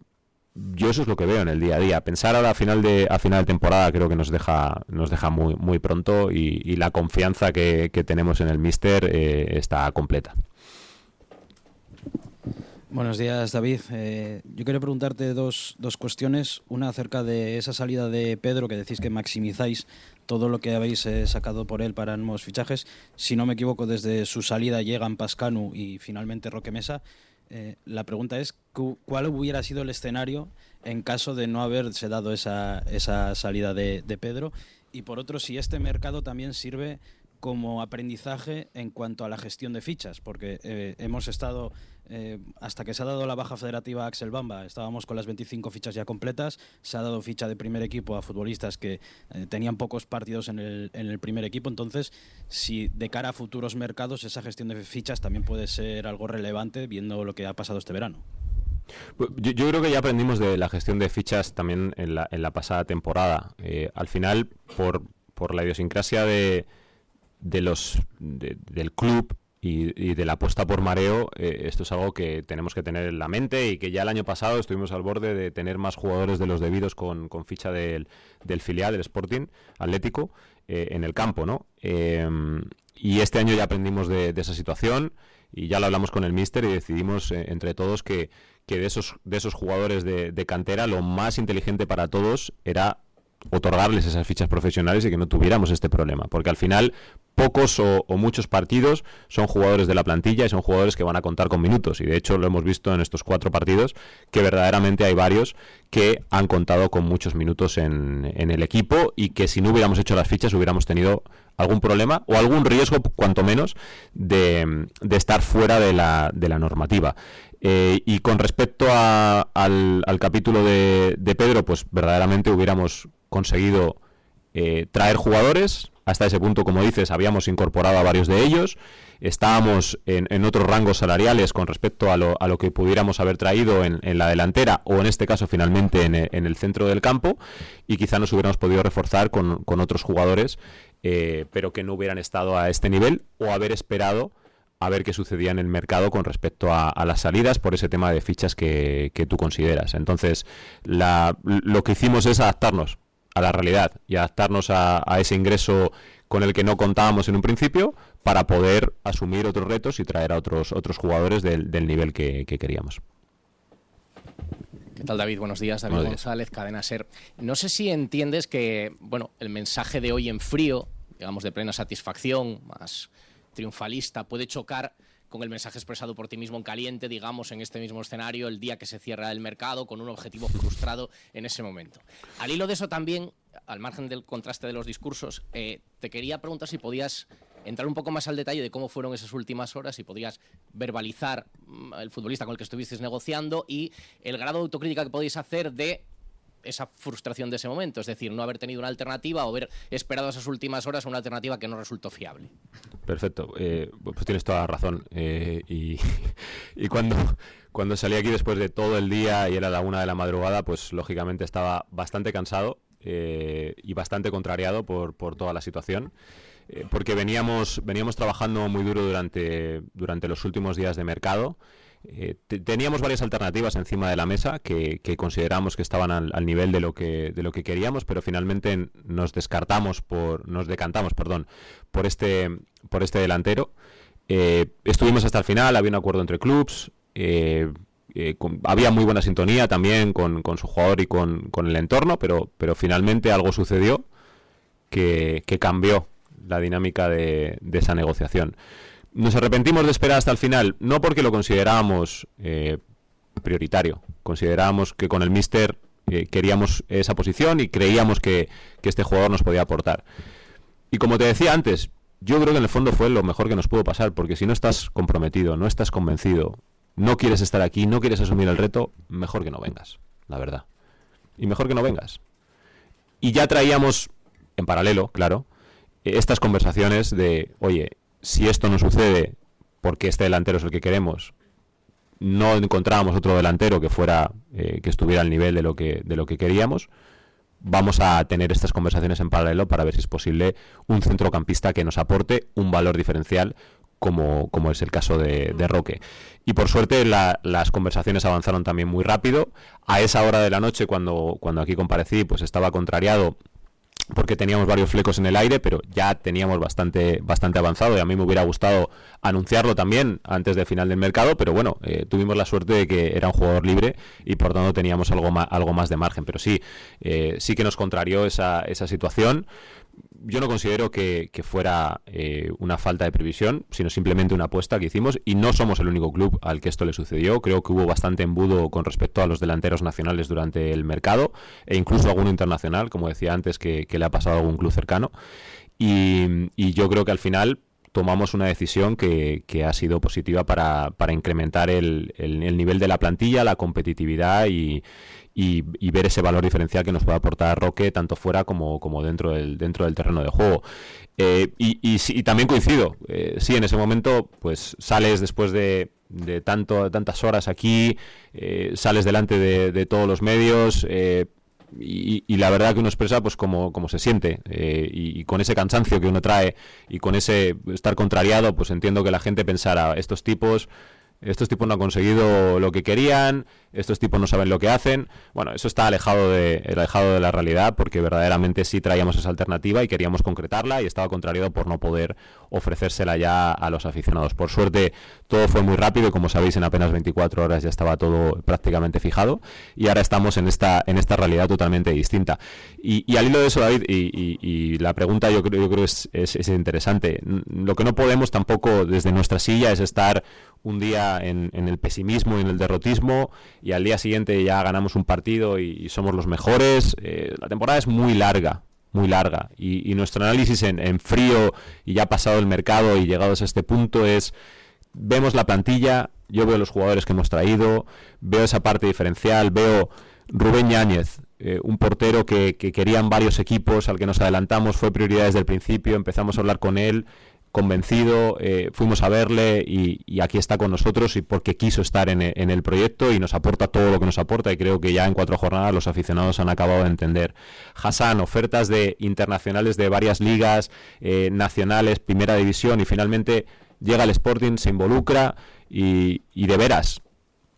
yo eso es lo que veo en el día a día. Pensar ahora a final de, a final de temporada creo que nos deja, nos deja muy, muy pronto y, la confianza que, tenemos en el Mister eh, está completa. Buenos días, David. Eh, yo quiero preguntarte dos, dos, cuestiones. Una acerca de esa salida de Pedro, que decís que maximizáis todo lo que habéis eh, sacado por él para nuevos fichajes. Si no me equivoco, desde su salida llegan Pascanu y finalmente Roque Mesa. Eh, la pregunta es, ¿cuál hubiera sido el escenario en caso de no haberse dado esa, esa salida de, Pedro? Y por otro, si este mercado también sirve como aprendizaje en cuanto a la gestión de fichas, porque hemos estado, eh, hasta que se ha dado la baja federativa a Axel Bamba, estábamos con las 25 fichas ya completas, se ha dado ficha de primer equipo a futbolistas que eh, tenían pocos partidos en el, en el primer equipo, entonces si de cara a futuros mercados esa gestión de fichas también puede ser algo relevante viendo lo que ha pasado este verano. Pues, yo, creo que ya aprendimos de la gestión de fichas también en la, en la pasada temporada. al final, por, la idiosincrasia de, de los del club y, de la apuesta por mareo, eh, esto es algo que tenemos que tener en la mente y que ya el año pasado estuvimos al borde de tener más jugadores de los debidos con, ficha del, filial, del Sporting Atlético, eh, en el campo, ¿no? Em, y este año ya aprendimos de, esa situación y ya lo hablamos con el míster y decidimos eh, entre todos que, que, de, esos, de esos jugadores de cantera lo más inteligente para todos era otorgarles esas fichas profesionales y que no tuviéramos este problema. Porque al final pocos o, muchos partidos son jugadores de la plantilla y son jugadores que van a contar con minutos. Y de hecho lo hemos visto en estos cuatro partidos que verdaderamente hay varios que han contado con muchos minutos en, el equipo y que si no hubiéramos hecho las fichas hubiéramos tenido algún problema o algún riesgo, cuanto menos, de, estar fuera de la, de la normativa. Eh, y con respecto al, capítulo de, de Pedro, pues verdaderamente hubiéramos conseguido eh, traer jugadores. Hasta ese punto, como dices, habíamos incorporado a varios de ellos. Estábamos en, otros rangos salariales con respecto a lo, a lo que pudiéramos haber traído en, la delantera o en este caso finalmente en, el centro del campo y quizá nos hubiéramos podido reforzar con, otros jugadores eh, pero que no hubieran estado a este nivel o haber esperado a ver qué sucedía en el mercado con respecto a, las salidas por ese tema de fichas que, que tú consideras. Entonces, la, lo que hicimos es adaptarnos a la realidad y adaptarnos a, ese ingreso con el que no contábamos en un principio para poder asumir otros retos y traer a otros, otros jugadores del, nivel que, queríamos. ¿Qué tal, David? Buenos días, David González, Cadena Ser. No sé si entiendes que, bueno, el mensaje de hoy en frío, digamos de plena satisfacción, más triunfalista, puede chocar con el mensaje expresado por ti mismo en caliente, digamos, en este mismo escenario, el día que se cierra el mercado, con un objetivo frustrado en ese momento. Al hilo de eso también, al margen del contraste de los discursos, eh, te quería preguntar si podías entrar un poco más al detalle de cómo fueron esas últimas horas y podías verbalizar mm, el futbolista con el que estuvisteis negociando y el grado de autocrítica que podéis hacer de esa frustración de ese momento, es decir, no haber tenido una alternativa o haber esperado esas últimas horas una alternativa que no resultó fiable. Perfecto, eh, pues tienes toda la razón. Eh, y, cuando, cuando salí aquí después de todo el día y era la una de la madrugada, pues lógicamente estaba bastante cansado eh, y bastante contrariado por, por toda la situación. porque veníamos, veníamos trabajando muy duro durante, durante los últimos días de mercado. Eh, teníamos varias alternativas encima de la mesa que, consideramos que estaban al, nivel de lo que de lo que queríamos, pero finalmente nos descartamos por nos decantamos, perdón, por este por este delantero. Eh, estuvimos hasta el final, había un acuerdo entre clubs. Eh, había muy buena sintonía también con, su jugador y con, el entorno, pero, pero finalmente algo sucedió que cambió la dinámica de, esa negociación. Nos arrepentimos de esperar hasta el final, no porque lo considerábamos eh, prioritario, considerábamos que con el Mister eh, queríamos esa posición y creíamos que, que este jugador nos podía aportar. Y como te decía antes, yo creo que en el fondo fue lo mejor que nos pudo pasar, porque si no estás comprometido, no estás convencido, no quieres estar aquí, no quieres asumir el reto, mejor que no vengas, la verdad. Y mejor que no vengas. Y ya traíamos, en paralelo, claro, estas conversaciones de, oye, si esto no sucede porque este delantero es el que queremos, no encontrábamos otro delantero que fuera, eh, que estuviera al nivel de lo que, de lo que queríamos, vamos a tener estas conversaciones en paralelo para ver si es posible un centrocampista que nos aporte un valor diferencial como, como es el caso de, Roque. Y por suerte las conversaciones avanzaron también muy rápido. A esa hora de la noche, cuando, cuando aquí comparecí, pues estaba contrariado porque teníamos varios flecos en el aire, pero ya teníamos bastante, bastante avanzado y a mí me hubiera gustado anunciarlo también antes del final del mercado, pero bueno, eh, tuvimos la suerte de que era un jugador libre y por tanto teníamos algo más, algo más de margen, pero sí, eh, sí que nos contrarió esa, esa situación yo no considero que, fuera eh, una falta de previsión, sino simplemente una apuesta que hicimos y no somos el único club al que esto le sucedió. Creo que hubo bastante embudo con respecto a los delanteros nacionales durante el mercado e incluso alguno internacional, como decía antes, que, le ha pasado a algún club cercano. Y, yo creo que al final tomamos una decisión que, ha sido positiva para, incrementar el, nivel de la plantilla, la competitividad y, y, ver ese valor diferencial que nos puede aportar Roque tanto fuera como, como dentro, del, dentro del terreno de juego. Eh, y, y, también coincido, eh, sí, en ese momento pues sales después de, de tanto, tantas horas aquí, eh, sales delante de, todos los medios. Y, la verdad que uno expresa pues como, como se siente y, con ese cansancio que uno trae y con ese estar contrariado pues entiendo que la gente pensara estos tipos estos tipos no han conseguido lo que querían, estos tipos no saben lo que hacen. Bueno, eso está alejado de, alejado de la realidad porque verdaderamente sí traíamos esa alternativa y queríamos concretarla y estaba contrariado por no poder ofrecérsela ya a los aficionados. Por suerte todo fue muy rápido como sabéis en apenas 24 horas ya estaba todo prácticamente fijado y ahora estamos en esta, en esta realidad totalmente distinta. Y, al hilo de eso, David, y, la pregunta yo creo, yo creo es, es, es interesante. Lo que no podemos tampoco desde nuestra silla es estar un día en, el pesimismo y en el derrotismo y al día siguiente ya ganamos un partido y, somos los mejores. Eh, la temporada es muy larga, muy larga y, nuestro análisis en, frío y ya pasado el mercado y llegados a este punto es vemos la plantilla, yo veo los jugadores que hemos traído, veo esa parte diferencial, veo Rubén Yáñez, eh, un portero que, que, querían varios equipos, al que nos adelantamos, fue prioridad desde el principio, empezamos a hablar con él, convencido, eh, fuimos a verle y, aquí está con nosotros y porque quiso estar en, el proyecto y nos aporta todo lo que nos aporta y creo que ya en cuatro jornadas los aficionados han acabado de entender. Hassan, ofertas de internacionales de varias ligas, eh, nacionales, primera división y finalmente llega el Sporting, se involucra y de veras,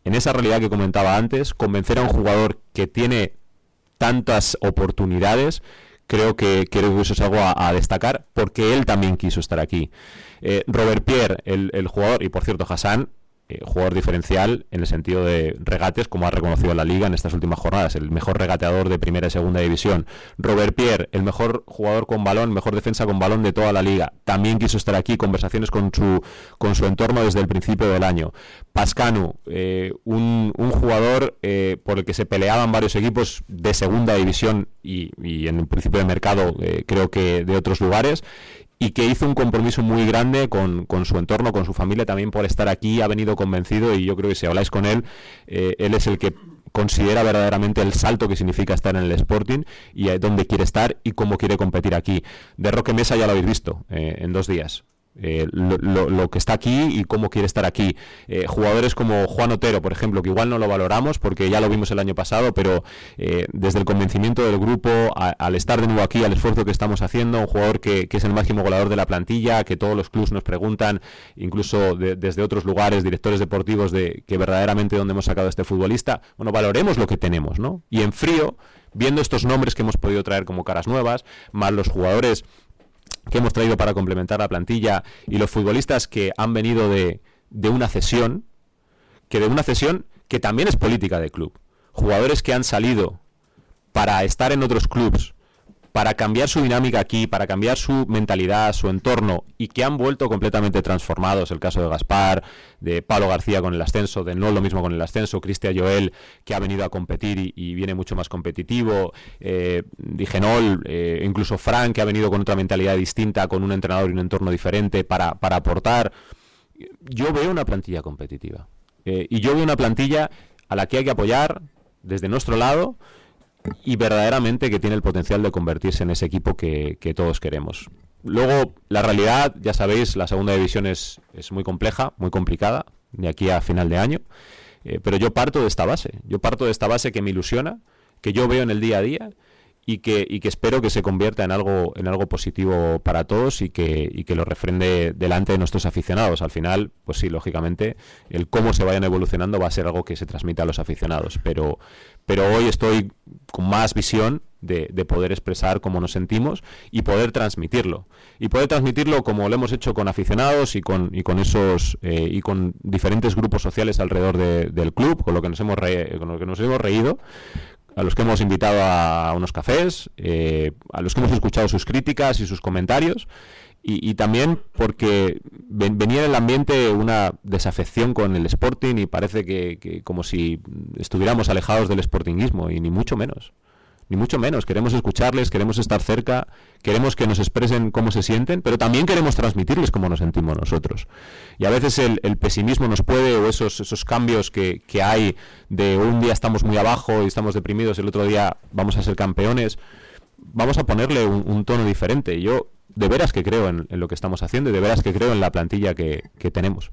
en esa realidad que comentaba antes, convencer a un jugador que tiene tantas oportunidades creo que, que eso es algo a, destacar porque él también quiso estar aquí. Eh, Robert Pierre, el, el, jugador, y por cierto Hassan, eh, jugador diferencial en el sentido de regates, como ha reconocido la liga en estas últimas jornadas, el mejor regateador de primera y segunda división. Robert Pierre, el mejor jugador con balón, mejor defensa con balón de toda la liga. También quiso estar aquí, conversaciones con su, con su entorno desde el principio del año. Pascanu, eh, un, jugador eh, por el que se peleaban varios equipos de segunda división y, y en el principio de mercado creo que de otros lugares y que hizo un compromiso muy grande con, su entorno, con su familia también por estar aquí, ha venido convencido y yo creo que si habláis con él, eh, él es el que considera verdaderamente el salto que significa estar en el Sporting y dónde quiere estar y cómo quiere competir aquí. De Roque Mesa ya lo habéis visto eh, en dos días. Eh, lo, que está aquí y cómo quiere estar aquí. Eh, jugadores como Juan Otero, por ejemplo, que igual no lo valoramos porque ya lo vimos el año pasado, pero eh, desde el convencimiento del grupo, al estar de nuevo aquí, al esfuerzo que estamos haciendo, un jugador que, es el máximo goleador de la plantilla, que todos los clubes nos preguntan, incluso desde otros lugares, directores deportivos, de que verdaderamente dónde hemos sacado a este futbolista. Bueno, valoremos lo que tenemos, ¿no? Y en frío, viendo estos nombres que hemos podido traer como caras nuevas, más los jugadores que hemos traído para complementar la plantilla y los futbolistas que han venido de, de una cesión, que de una cesión que también es política de club. Jugadores que han salido para estar en otros clubes para cambiar su dinámica aquí, para cambiar su mentalidad, su entorno, y que han vuelto completamente transformados. El caso de Gaspar, de Pablo García con el ascenso, de no lo mismo con el ascenso, Cristian Joel, que ha venido a competir y, viene mucho más competitivo, eh, Digenol, eh, incluso Frank, que ha venido con otra mentalidad distinta, con un entrenador y un entorno diferente para, para aportar. Yo veo una plantilla competitiva. Eh, y yo veo una plantilla a la que hay que apoyar desde nuestro lado y verdaderamente que tiene el potencial de convertirse en ese equipo que, todos queremos. Luego, la realidad, ya sabéis, la segunda división es, es muy compleja, muy complicada, de aquí a final de año, eh, pero yo parto de esta base, yo parto de esta base que me ilusiona, que yo veo en el día a día y que, y que espero que se convierta en algo, en algo positivo para todos y que, y que lo refrende delante de nuestros aficionados. Al final, pues sí, lógicamente, el cómo se vayan evolucionando va a ser algo que se transmita a los aficionados, pero, pero hoy estoy con más visión de, poder expresar cómo nos sentimos y poder transmitirlo. Y poder transmitirlo como lo hemos hecho con aficionados y con, y con esos eh, y con diferentes grupos sociales alrededor del club, con lo que nos hemos con lo que nos hemos reído, a los que hemos invitado a unos cafés, eh, a los que hemos escuchado sus críticas y sus comentarios. Y, también porque venía en el ambiente una desafección con el Sporting y parece que, como si estuviéramos alejados del Sportingismo y ni mucho menos. Ni mucho menos. Queremos escucharles, queremos estar cerca, queremos que nos expresen cómo se sienten, pero también queremos transmitirles cómo nos sentimos nosotros. Y a veces el, pesimismo nos puede, o esos, esos cambios que, que hay de un día estamos muy abajo y estamos deprimidos, el otro día vamos a ser campeones, vamos a ponerle un, tono diferente. Yo de veras que creo en, lo que estamos haciendo y de veras que creo en la plantilla que, tenemos.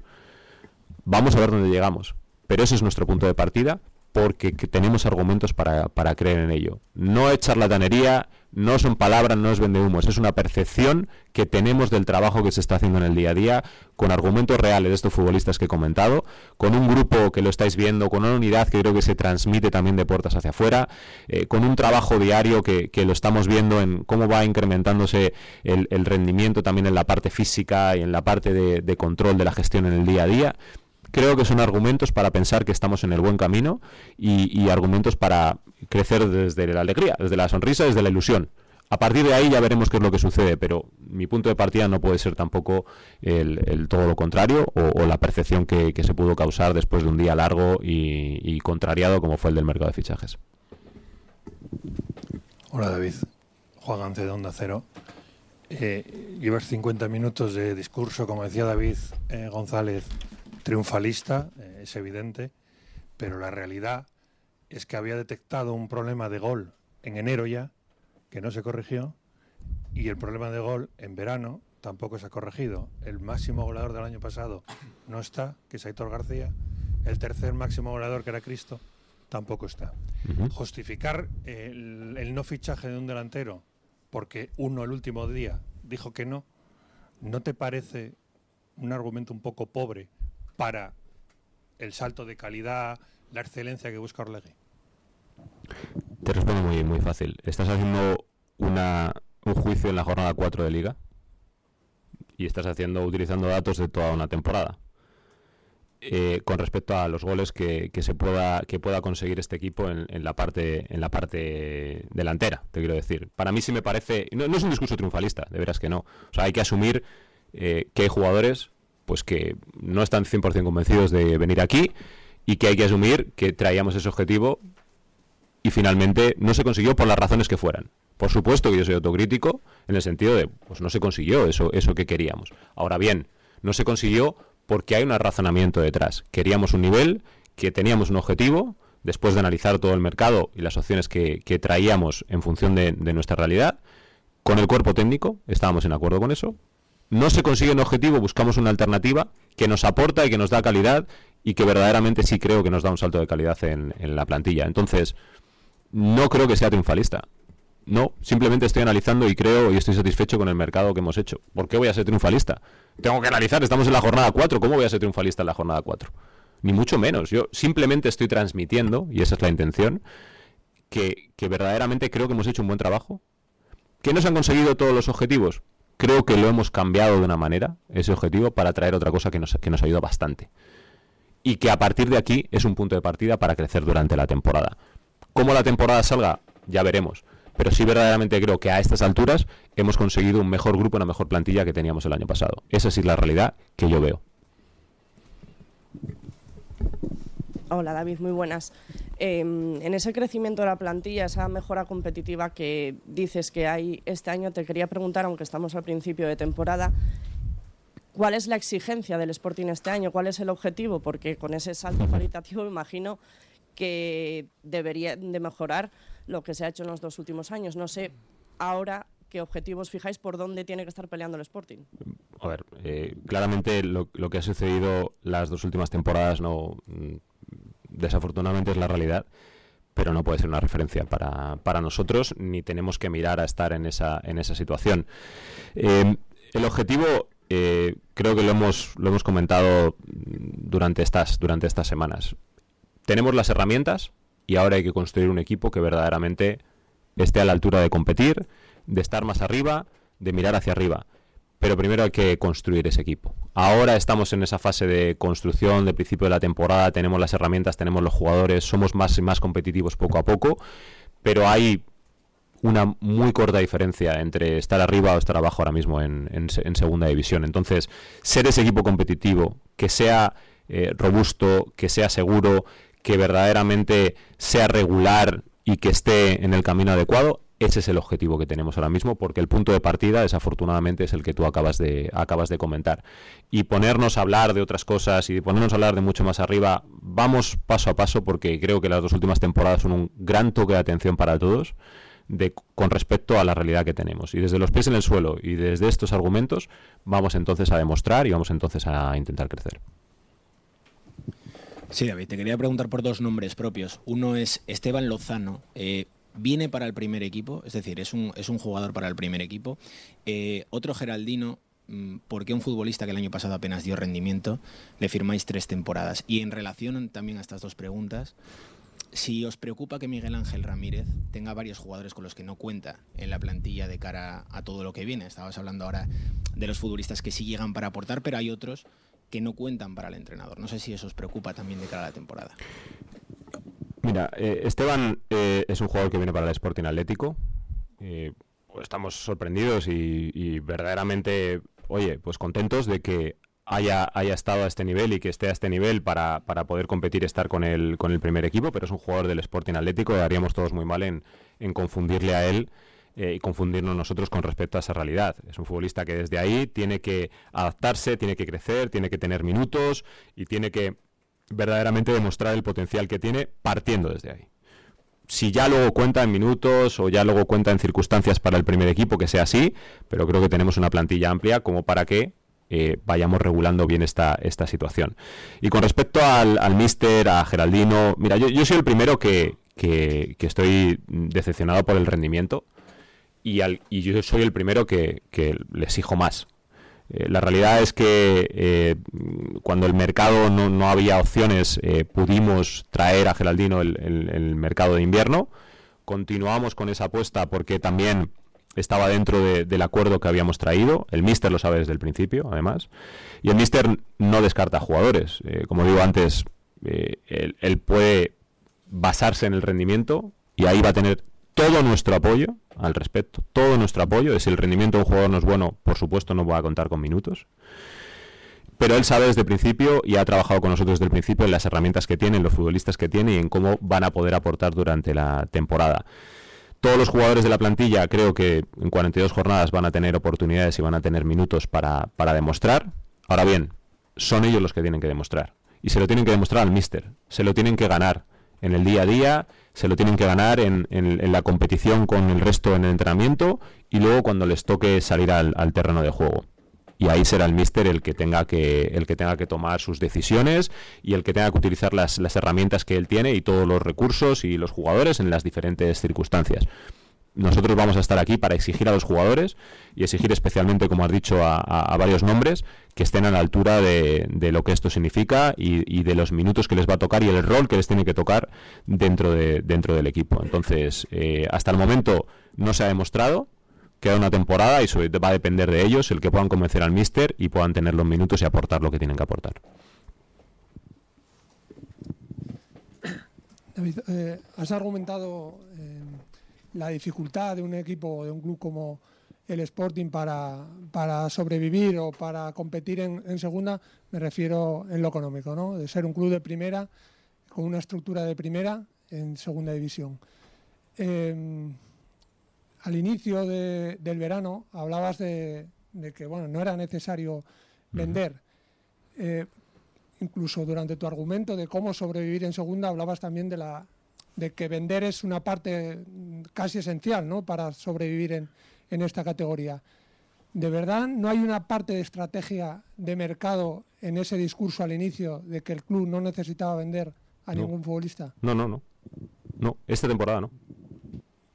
Vamos a ver dónde llegamos. Pero ese es nuestro punto de partida porque tenemos argumentos para, para creer en ello. No es charlatanería, no son palabras, no es vendehumos, es una percepción que tenemos del trabajo que se está haciendo en el día a día, con argumentos reales de estos futbolistas que he comentado, con un grupo que lo estáis viendo, con una unidad que creo que se transmite también de puertas hacia afuera, eh, con un trabajo diario que, lo estamos viendo en cómo va incrementándose el, rendimiento también en la parte física y en la parte de control de la gestión en el día a día creo que son argumentos para pensar que estamos en el buen camino y, argumentos para crecer desde la alegría, desde la sonrisa, desde la ilusión. A partir de ahí ya veremos qué es lo que sucede, pero mi punto de partida no puede ser tampoco el, todo lo contrario o, la percepción que, se pudo causar después de un día largo y, contrariado como fue el del mercado de fichajes. Hola David, Juan Gance de Onda Cero. Eh, llevas 50 minutos de discurso, como decía David eh, González, triunfalista, eh, es evidente, pero la realidad es que había detectado un problema de gol en enero ya, que no se corrigió, y el problema de gol en verano tampoco se ha corregido. El máximo goleador del año pasado no está, que es Aitor García. El tercer máximo goleador, que era Cristo, tampoco está. Justificar el, el no fichaje de un delantero porque uno el último día dijo que no, ¿no te parece un argumento un poco pobre para el salto de calidad, la excelencia que busca Orlegui? Te respondo muy, muy fácil. Estás haciendo una, un juicio en la jornada 4 de liga y estás haciendo utilizando datos de toda una temporada. Eh, con respecto a los goles que, se pueda que pueda conseguir este equipo en, la parte en la parte delantera te quiero decir para mí sí me parece no, es un discurso triunfalista de veras que no o sea hay que asumir eh, que hay jugadores pues que no están 100% convencidos de venir aquí y que hay que asumir que traíamos ese objetivo y finalmente no se consiguió por las razones que fueran. Por supuesto que yo soy autocrítico en el sentido de, pues no se consiguió eso, eso que queríamos. Ahora bien, no se consiguió porque hay un razonamiento detrás. Queríamos un nivel, que teníamos un objetivo, después de analizar todo el mercado y las opciones que, traíamos en función de, de nuestra realidad, con el cuerpo técnico, estábamos en acuerdo con eso, no se consigue un objetivo, buscamos una alternativa que nos aporta y que nos da calidad y que verdaderamente sí creo que nos da un salto de calidad en, la plantilla. Entonces, no creo que sea triunfalista. No, simplemente estoy analizando y creo y estoy satisfecho con el mercado que hemos hecho. ¿Por qué voy a ser triunfalista? Tengo que analizar, estamos en la jornada 4, ¿cómo voy a ser triunfalista en la jornada 4? Ni mucho menos, yo simplemente estoy transmitiendo, y esa es la intención, que, que verdaderamente creo que hemos hecho un buen trabajo. ¿Que no se han conseguido todos los objetivos? Creo que lo hemos cambiado de una manera, ese objetivo, para traer otra cosa que nos, que nos ayuda bastante. Y que a partir de aquí es un punto de partida para crecer durante la temporada. ¿Cómo la temporada salga? Ya veremos. pero sí verdaderamente creo que a estas alturas hemos conseguido un mejor grupo, una mejor plantilla que teníamos el año pasado. Esa sí es la realidad que yo veo. Hola David, muy buenas. Em, en ese crecimiento de la plantilla, esa mejora competitiva que dices que hay este año, te quería preguntar, aunque estamos al principio de temporada, ¿cuál es la exigencia del Sporting este año? ¿Cuál es el objetivo? Porque con ese salto cualitativo imagino que debería de mejorar lo que se ha hecho en los dos últimos años. No sé ahora qué objetivos fijáis por dónde tiene que estar peleando el Sporting. A ver, eh, claramente lo, que ha sucedido las dos últimas temporadas no desafortunadamente es la realidad, pero no puede ser una referencia para, para nosotros, ni tenemos que mirar a estar en esa, en esa situación. Eh, el objetivo eh, creo que lo hemos, lo hemos comentado durante estas, durante estas semanas. Tenemos las herramientas y ahora hay que construir un equipo que verdaderamente esté a la altura de competir, de estar más arriba, de mirar hacia arriba. Pero primero hay que construir ese equipo. Ahora estamos en esa fase de construcción, de principio de la temporada, tenemos las herramientas, tenemos los jugadores, somos más y más competitivos poco a poco, pero hay una muy corta diferencia entre estar arriba o estar abajo ahora mismo en, segunda división. Entonces, ser ese equipo competitivo, que sea eh, robusto, que sea seguro, que verdaderamente sea regular y que esté en el camino adecuado, ese es el objetivo que tenemos ahora mismo, porque el punto de partida, desafortunadamente, es el que tú acabas de, acabas de comentar. Y ponernos a hablar de otras cosas y ponernos a hablar de mucho más arriba, vamos paso a paso, porque creo que las dos últimas temporadas son un gran toque de atención para todos. De, con respecto a la realidad que tenemos. Y desde los pies en el suelo y desde estos argumentos vamos entonces a demostrar y vamos entonces a intentar crecer. Sí, David, te quería preguntar por dos nombres propios. Uno es Esteban Lozano. Eh, viene para el primer equipo, es decir, es un, es un jugador para el primer equipo. Eh, otro Geraldino, mm, ¿por qué un futbolista que el año pasado apenas dio rendimiento le firmáis tres temporadas? Y en relación también a estas dos preguntas, si os preocupa que Miguel Ángel Ramírez tenga varios jugadores con los que no cuenta en la plantilla de cara a todo lo que viene, estabas hablando ahora de los futbolistas que sí llegan para aportar, pero hay otros que no cuentan para el entrenador. No sé si eso os preocupa también de cara a la temporada. Mira, eh, Esteban eh, es un jugador que viene para el Sporting Atlético. Eh, estamos sorprendidos y, verdaderamente, oye, pues contentos de que haya, haya estado a este nivel y que esté a este nivel para, para poder competir y estar con el, con el primer equipo, pero es un jugador del Sporting Atlético haríamos todos muy mal en, en confundirle a él eh, y confundirnos nosotros con respecto a esa realidad. Es un futbolista que desde ahí tiene que adaptarse, tiene que crecer, tiene que tener minutos y tiene que verdaderamente demostrar el potencial que tiene partiendo desde ahí. Si ya luego cuenta en minutos o ya luego cuenta en circunstancias para el primer equipo, que sea así, pero creo que tenemos una plantilla amplia como para que eh, vayamos regulando bien esta, esta situación. Y con respecto al, al mister, a Geraldino, mira, yo, yo soy el primero que, que, que, estoy decepcionado por el rendimiento y, yo soy el primero que, le exijo más. Eh, la realidad es que eh, cuando el mercado no, había opciones, eh, pudimos traer a Geraldino el, el, mercado de invierno. Continuamos con esa apuesta porque también estaba dentro del acuerdo que habíamos traído. El Mister lo sabe desde el principio, además. Y el Mister no descarta jugadores. como digo antes, él puede basarse en el rendimiento y ahí va a tener todo nuestro apoyo al respecto, todo nuestro apoyo. Si el rendimiento de un jugador no es bueno, por supuesto no va a contar con minutos. Pero él sabe desde el principio y ha trabajado con nosotros desde el principio en las herramientas que tiene, en los futbolistas que tiene y en cómo van a poder aportar durante la temporada. Todos los jugadores de la plantilla creo que en 42 jornadas van a tener oportunidades y van a tener minutos para, para demostrar. Ahora bien, son ellos los que tienen que demostrar. Y se lo tienen que demostrar al míster. Se lo tienen que ganar en el día a día se lo tienen que ganar en, la competición con el resto en el entrenamiento y luego cuando les toque salir al, terreno de juego. Y ahí será el míster el que tenga que, el que tenga que tomar sus decisiones y el que tenga que utilizar las, las herramientas que él tiene y todos los recursos y los jugadores en las diferentes circunstancias nosotros vamos a estar aquí para exigir a los jugadores y exigir especialmente, como has dicho, a, varios nombres que estén a la altura de, lo que esto significa y, de los minutos que les va a tocar y el rol que les tiene que tocar dentro, de, dentro del equipo. Entonces, eh, hasta el momento no se ha demostrado, queda una temporada y va a depender de ellos, el que puedan convencer al míster y puedan tener los minutos y aportar lo que tienen que aportar. David, eh, has argumentado... Eh, la dificultad de un equipo, de un club como el Sporting para, para sobrevivir o para competir en, segunda, me refiero en lo económico, ¿no? de ser un club de primera, con una estructura de primera en segunda división. Em, al inicio del verano hablabas de, que bueno, no era necesario vender. Eh, incluso durante tu argumento de cómo sobrevivir en segunda hablabas también de la de que vender es una parte casi esencial ¿no? para sobrevivir en, en esta categoría. ¿De verdad no hay una parte de estrategia de mercado en ese discurso al inicio de que el club no necesitaba vender a ningún futbolista? No, no, no. No, esta temporada no.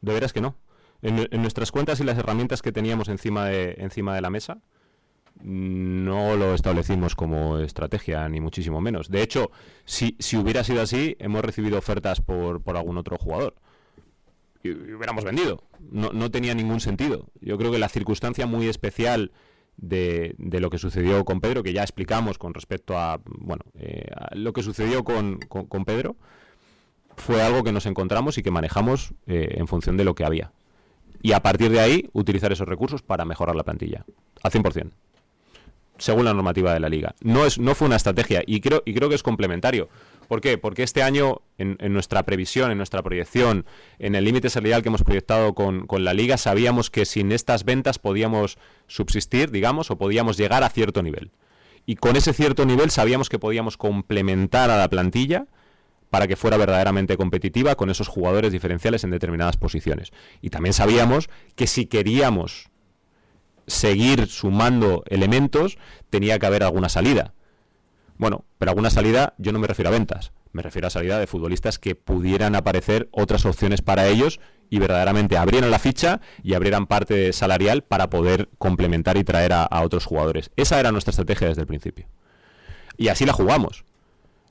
De veras que no. En, nuestras cuentas y las herramientas que teníamos encima de, encima de la mesa, no lo establecimos como estrategia, ni muchísimo menos. De hecho, si, si hubiera sido así, hemos recibido ofertas por, por algún otro jugador y, hubiéramos vendido. No, no, tenía ningún sentido. Yo creo que la circunstancia muy especial de, de, lo que sucedió con Pedro, que ya explicamos con respecto a, bueno, eh, lo que sucedió con, con, Pedro, fue algo que nos encontramos y que manejamos eh, en función de lo que había. Y a partir de ahí, utilizar esos recursos para mejorar la plantilla. Al 100% según la normativa de la liga. No, es, no fue una estrategia y creo, y creo que es complementario. ¿Por qué? Porque este año, en, nuestra previsión, en nuestra proyección, en el límite salarial que hemos proyectado con, la liga, sabíamos que sin estas ventas podíamos subsistir, digamos, o podíamos llegar a cierto nivel. Y con ese cierto nivel sabíamos que podíamos complementar a la plantilla para que fuera verdaderamente competitiva con esos jugadores diferenciales en determinadas posiciones. Y también sabíamos que si queríamos seguir sumando elementos, tenía que haber alguna salida. Bueno, pero alguna salida yo no me refiero a ventas, me refiero a salida de futbolistas que pudieran aparecer otras opciones para ellos y verdaderamente abrieran la ficha y abrieran parte salarial para poder complementar y traer a, otros jugadores. Esa era nuestra estrategia desde el principio. Y así la jugamos.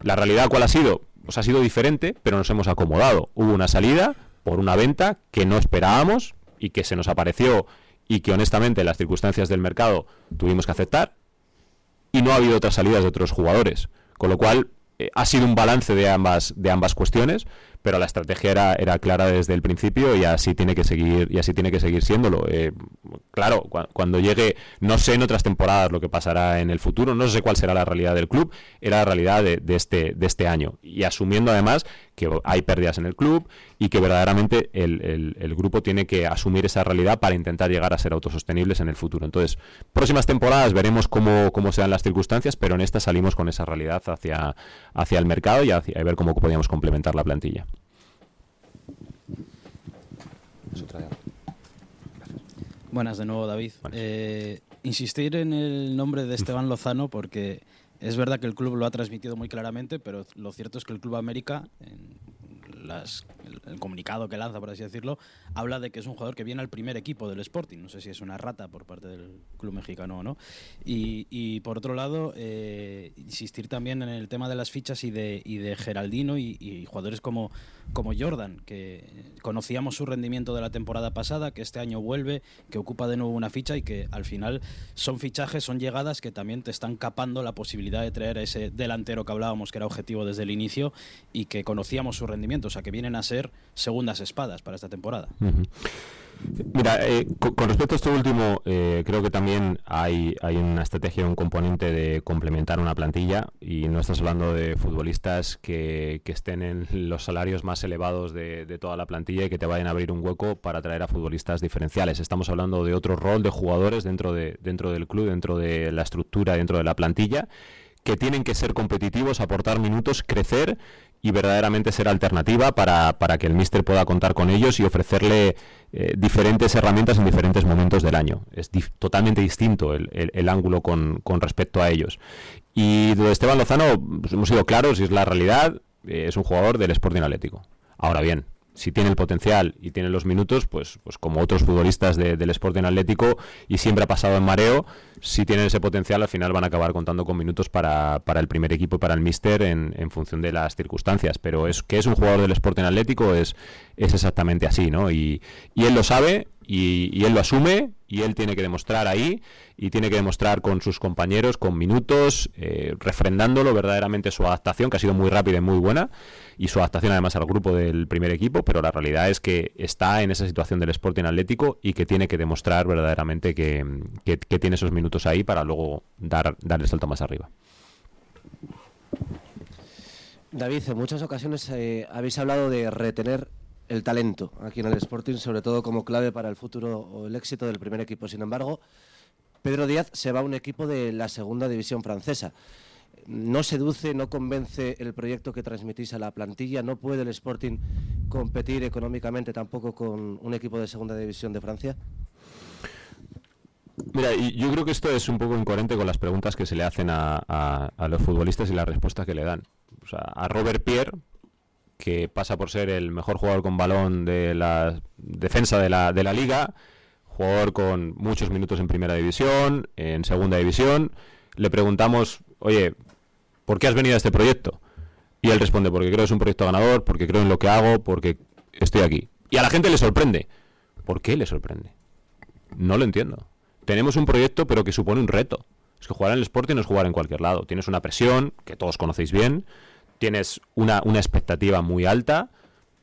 La realidad cuál ha sido? Pues ha sido diferente, pero nos hemos acomodado. Hubo una salida por una venta que no esperábamos y que se nos apareció y que honestamente en las circunstancias del mercado tuvimos que aceptar y no ha habido otras salidas de otros jugadores. Con lo cual eh, ha sido un balance de ambas, de ambas cuestiones, pero la estrategia era, era clara desde el principio y así tiene que seguir, y así tiene que seguir siéndolo. Eh, claro, cuando llegue, no sé en otras temporadas lo que pasará en el futuro, no sé cuál será la realidad del club, era la realidad de, este, de este año. Y asumiendo además que hay pérdidas en el club y que verdaderamente el, el, grupo tiene que asumir esa realidad para intentar llegar a ser autosostenibles en el futuro. Entonces, próximas temporadas veremos cómo, cómo se dan las circunstancias, pero en esta salimos con esa realidad hacia, hacia el mercado y hacia, a ver cómo podíamos complementar la plantilla. Buenas de nuevo, David. Eh, insistir en el nombre de Esteban Lozano porque es verdad que el club lo ha transmitido muy claramente, pero lo cierto es que el Club América, en el, comunicado que lanza, por así decirlo, habla de que es un jugador que viene al primer equipo del Sporting. No sé si es una rata por parte del club mexicano o no. Y, por otro lado, eh, insistir también en el tema de las fichas y de, de Geraldino y, jugadores como, como Jordan, que conocíamos su rendimiento de la temporada pasada, que este año vuelve, que ocupa de nuevo una ficha y que al final son fichajes, son llegadas que también te están capando la posibilidad de traer a ese delantero que hablábamos que era objetivo desde el inicio y que conocíamos su rendimiento, o sea que vienen a ser segundas espadas para esta temporada. Mira, eh, con, respecto a esto último, eh, creo que también hay, hay una estrategia, un componente de complementar una plantilla y no estás hablando de futbolistas que, estén en los salarios más elevados de, de, toda la plantilla y que te vayan a abrir un hueco para traer a futbolistas diferenciales. Estamos hablando de otro rol de jugadores dentro, de, dentro del club, dentro de la estructura, dentro de la plantilla que tienen que ser competitivos, aportar minutos, crecer y verdaderamente ser alternativa para, para que el míster pueda contar con ellos y ofrecerle eh, diferentes herramientas en diferentes momentos del año. Es totalmente distinto el, el, ángulo con, con, respecto a ellos. Y de Esteban Lozano pues, hemos sido claros y es la realidad, eh, es un jugador del Sporting Atlético. Ahora bien, si tiene el potencial y tiene los minutos, pues, pues como otros futbolistas del Sporting Atlético y siempre ha pasado en mareo, si tienen ese potencial al final van a acabar contando con minutos para, para el primer equipo y para el míster en, en, función de las circunstancias. Pero es que es un jugador del Sporting Atlético es, es exactamente así, ¿no? Y, y él lo sabe y, él lo asume y él tiene que demostrar ahí y tiene que demostrar con sus compañeros, con minutos, eh, refrendándolo verdaderamente su adaptación, que ha sido muy rápida y muy buena, y su adaptación además al grupo del primer equipo, pero la realidad es que está en esa situación del Sporting Atlético y que tiene que demostrar verdaderamente que, tiene esos minutos ahí para luego dar, dar el salto más arriba. David, en muchas ocasiones eh, habéis hablado de retener el talento aquí en el Sporting, sobre todo como clave para el futuro o el éxito del primer equipo. Sin embargo, Pedro Díaz se va a un equipo de la segunda división francesa. No seduce, no convence el proyecto que transmitís a la plantilla. No puede el Sporting competir económicamente tampoco con un equipo de segunda división de Francia. Mira, yo creo que esto es un poco incoherente con las preguntas que se le hacen a, a los futbolistas y la respuesta que le dan. O sea, a Robert Pierre, que pasa por ser el mejor jugador con balón de la defensa de la, de la liga, jugador con muchos minutos en primera división, en segunda división. Le preguntamos, oye, ¿por qué has venido a este proyecto? Y él responde, porque creo que es un proyecto ganador, porque creo en lo que hago, porque estoy aquí. Y a la gente le sorprende. ¿Por qué le sorprende? No lo entiendo. Tenemos un proyecto, pero que supone un reto. Es que jugar en el Sporting no es jugar en cualquier lado. Tienes una presión, que todos conocéis bien, tienes una, una expectativa muy alta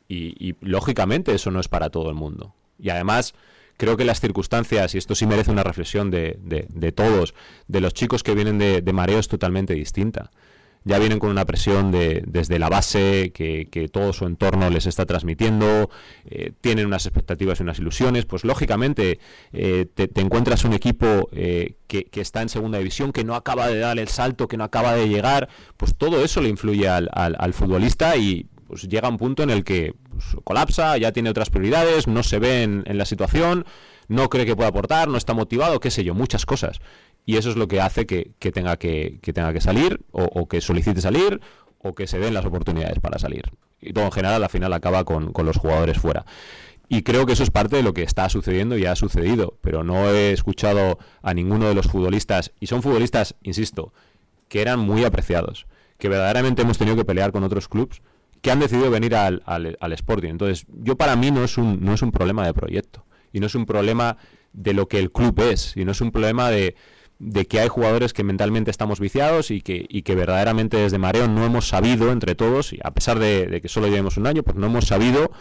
y, lógicamente eso no es para todo el mundo. Y además creo que las circunstancias, y esto sí merece una reflexión de, de, todos, de los chicos que vienen de, de mareo es totalmente distinta ya vienen con una presión de, desde la base que, todo su entorno les está transmitiendo, eh, tienen unas expectativas y unas ilusiones, pues lógicamente eh, te, encuentras un equipo eh, que, está en segunda división, que no acaba de dar el salto, que no acaba de llegar, pues todo eso le influye al, futbolista y pues llega un punto en el que pues, colapsa, ya tiene otras prioridades, no se ve en, en la situación, no cree que pueda aportar, no está motivado, qué sé yo, muchas cosas y eso es lo que hace que, tenga, que, tenga que salir o, que solicite salir o que se den las oportunidades para salir. Y todo en general al final acaba con, los jugadores fuera. Y creo que eso es parte de lo que está sucediendo y ha sucedido, pero no he escuchado a ninguno de los futbolistas, y son futbolistas, insisto, que eran muy apreciados, que verdaderamente hemos tenido que pelear con otros clubes que han decidido venir al, al, al, Sporting. Entonces, yo para mí no es, un, no es un problema de proyecto, y no es un problema de lo que el club es, y no es un problema de, de que hay jugadores que mentalmente estamos viciados y que, y que verdaderamente desde Mareo no hemos sabido entre todos, y a pesar de, que solo llevemos un año, pues no hemos sabido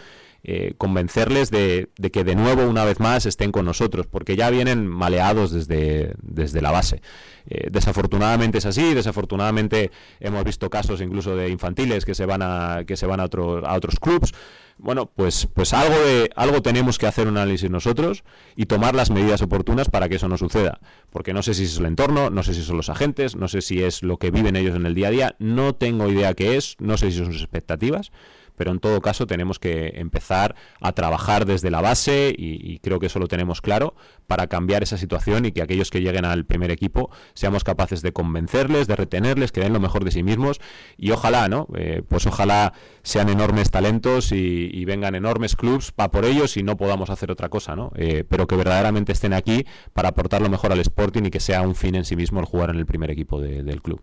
eh, convencerles de, que de nuevo una vez más estén con nosotros, porque ya vienen maleados desde, desde la base. Eh, desafortunadamente es así, desafortunadamente hemos visto casos incluso de infantiles que se van a, que se van a, a otros clubes bueno, pues, pues algo, de, algo tenemos que hacer un análisis nosotros y tomar las medidas oportunas para que eso no suceda. Porque no sé si es el entorno, no sé si son los agentes, no sé si es lo que viven ellos en el día a día, no tengo idea qué es, no sé si son sus expectativas, pero en todo caso tenemos que empezar a trabajar desde la base y, creo que eso lo tenemos claro para cambiar esa situación y que aquellos que lleguen al primer equipo seamos capaces de convencerles, de retenerles, que den lo mejor de sí mismos y ojalá, ¿no? Eh, pues ojalá sean enormes talentos y, vengan enormes clubs para por ellos y no podamos hacer otra cosa, ¿no? Eh, pero que verdaderamente estén aquí para aportar lo mejor al Sporting y que sea un fin en sí mismo el jugar en el primer equipo del club.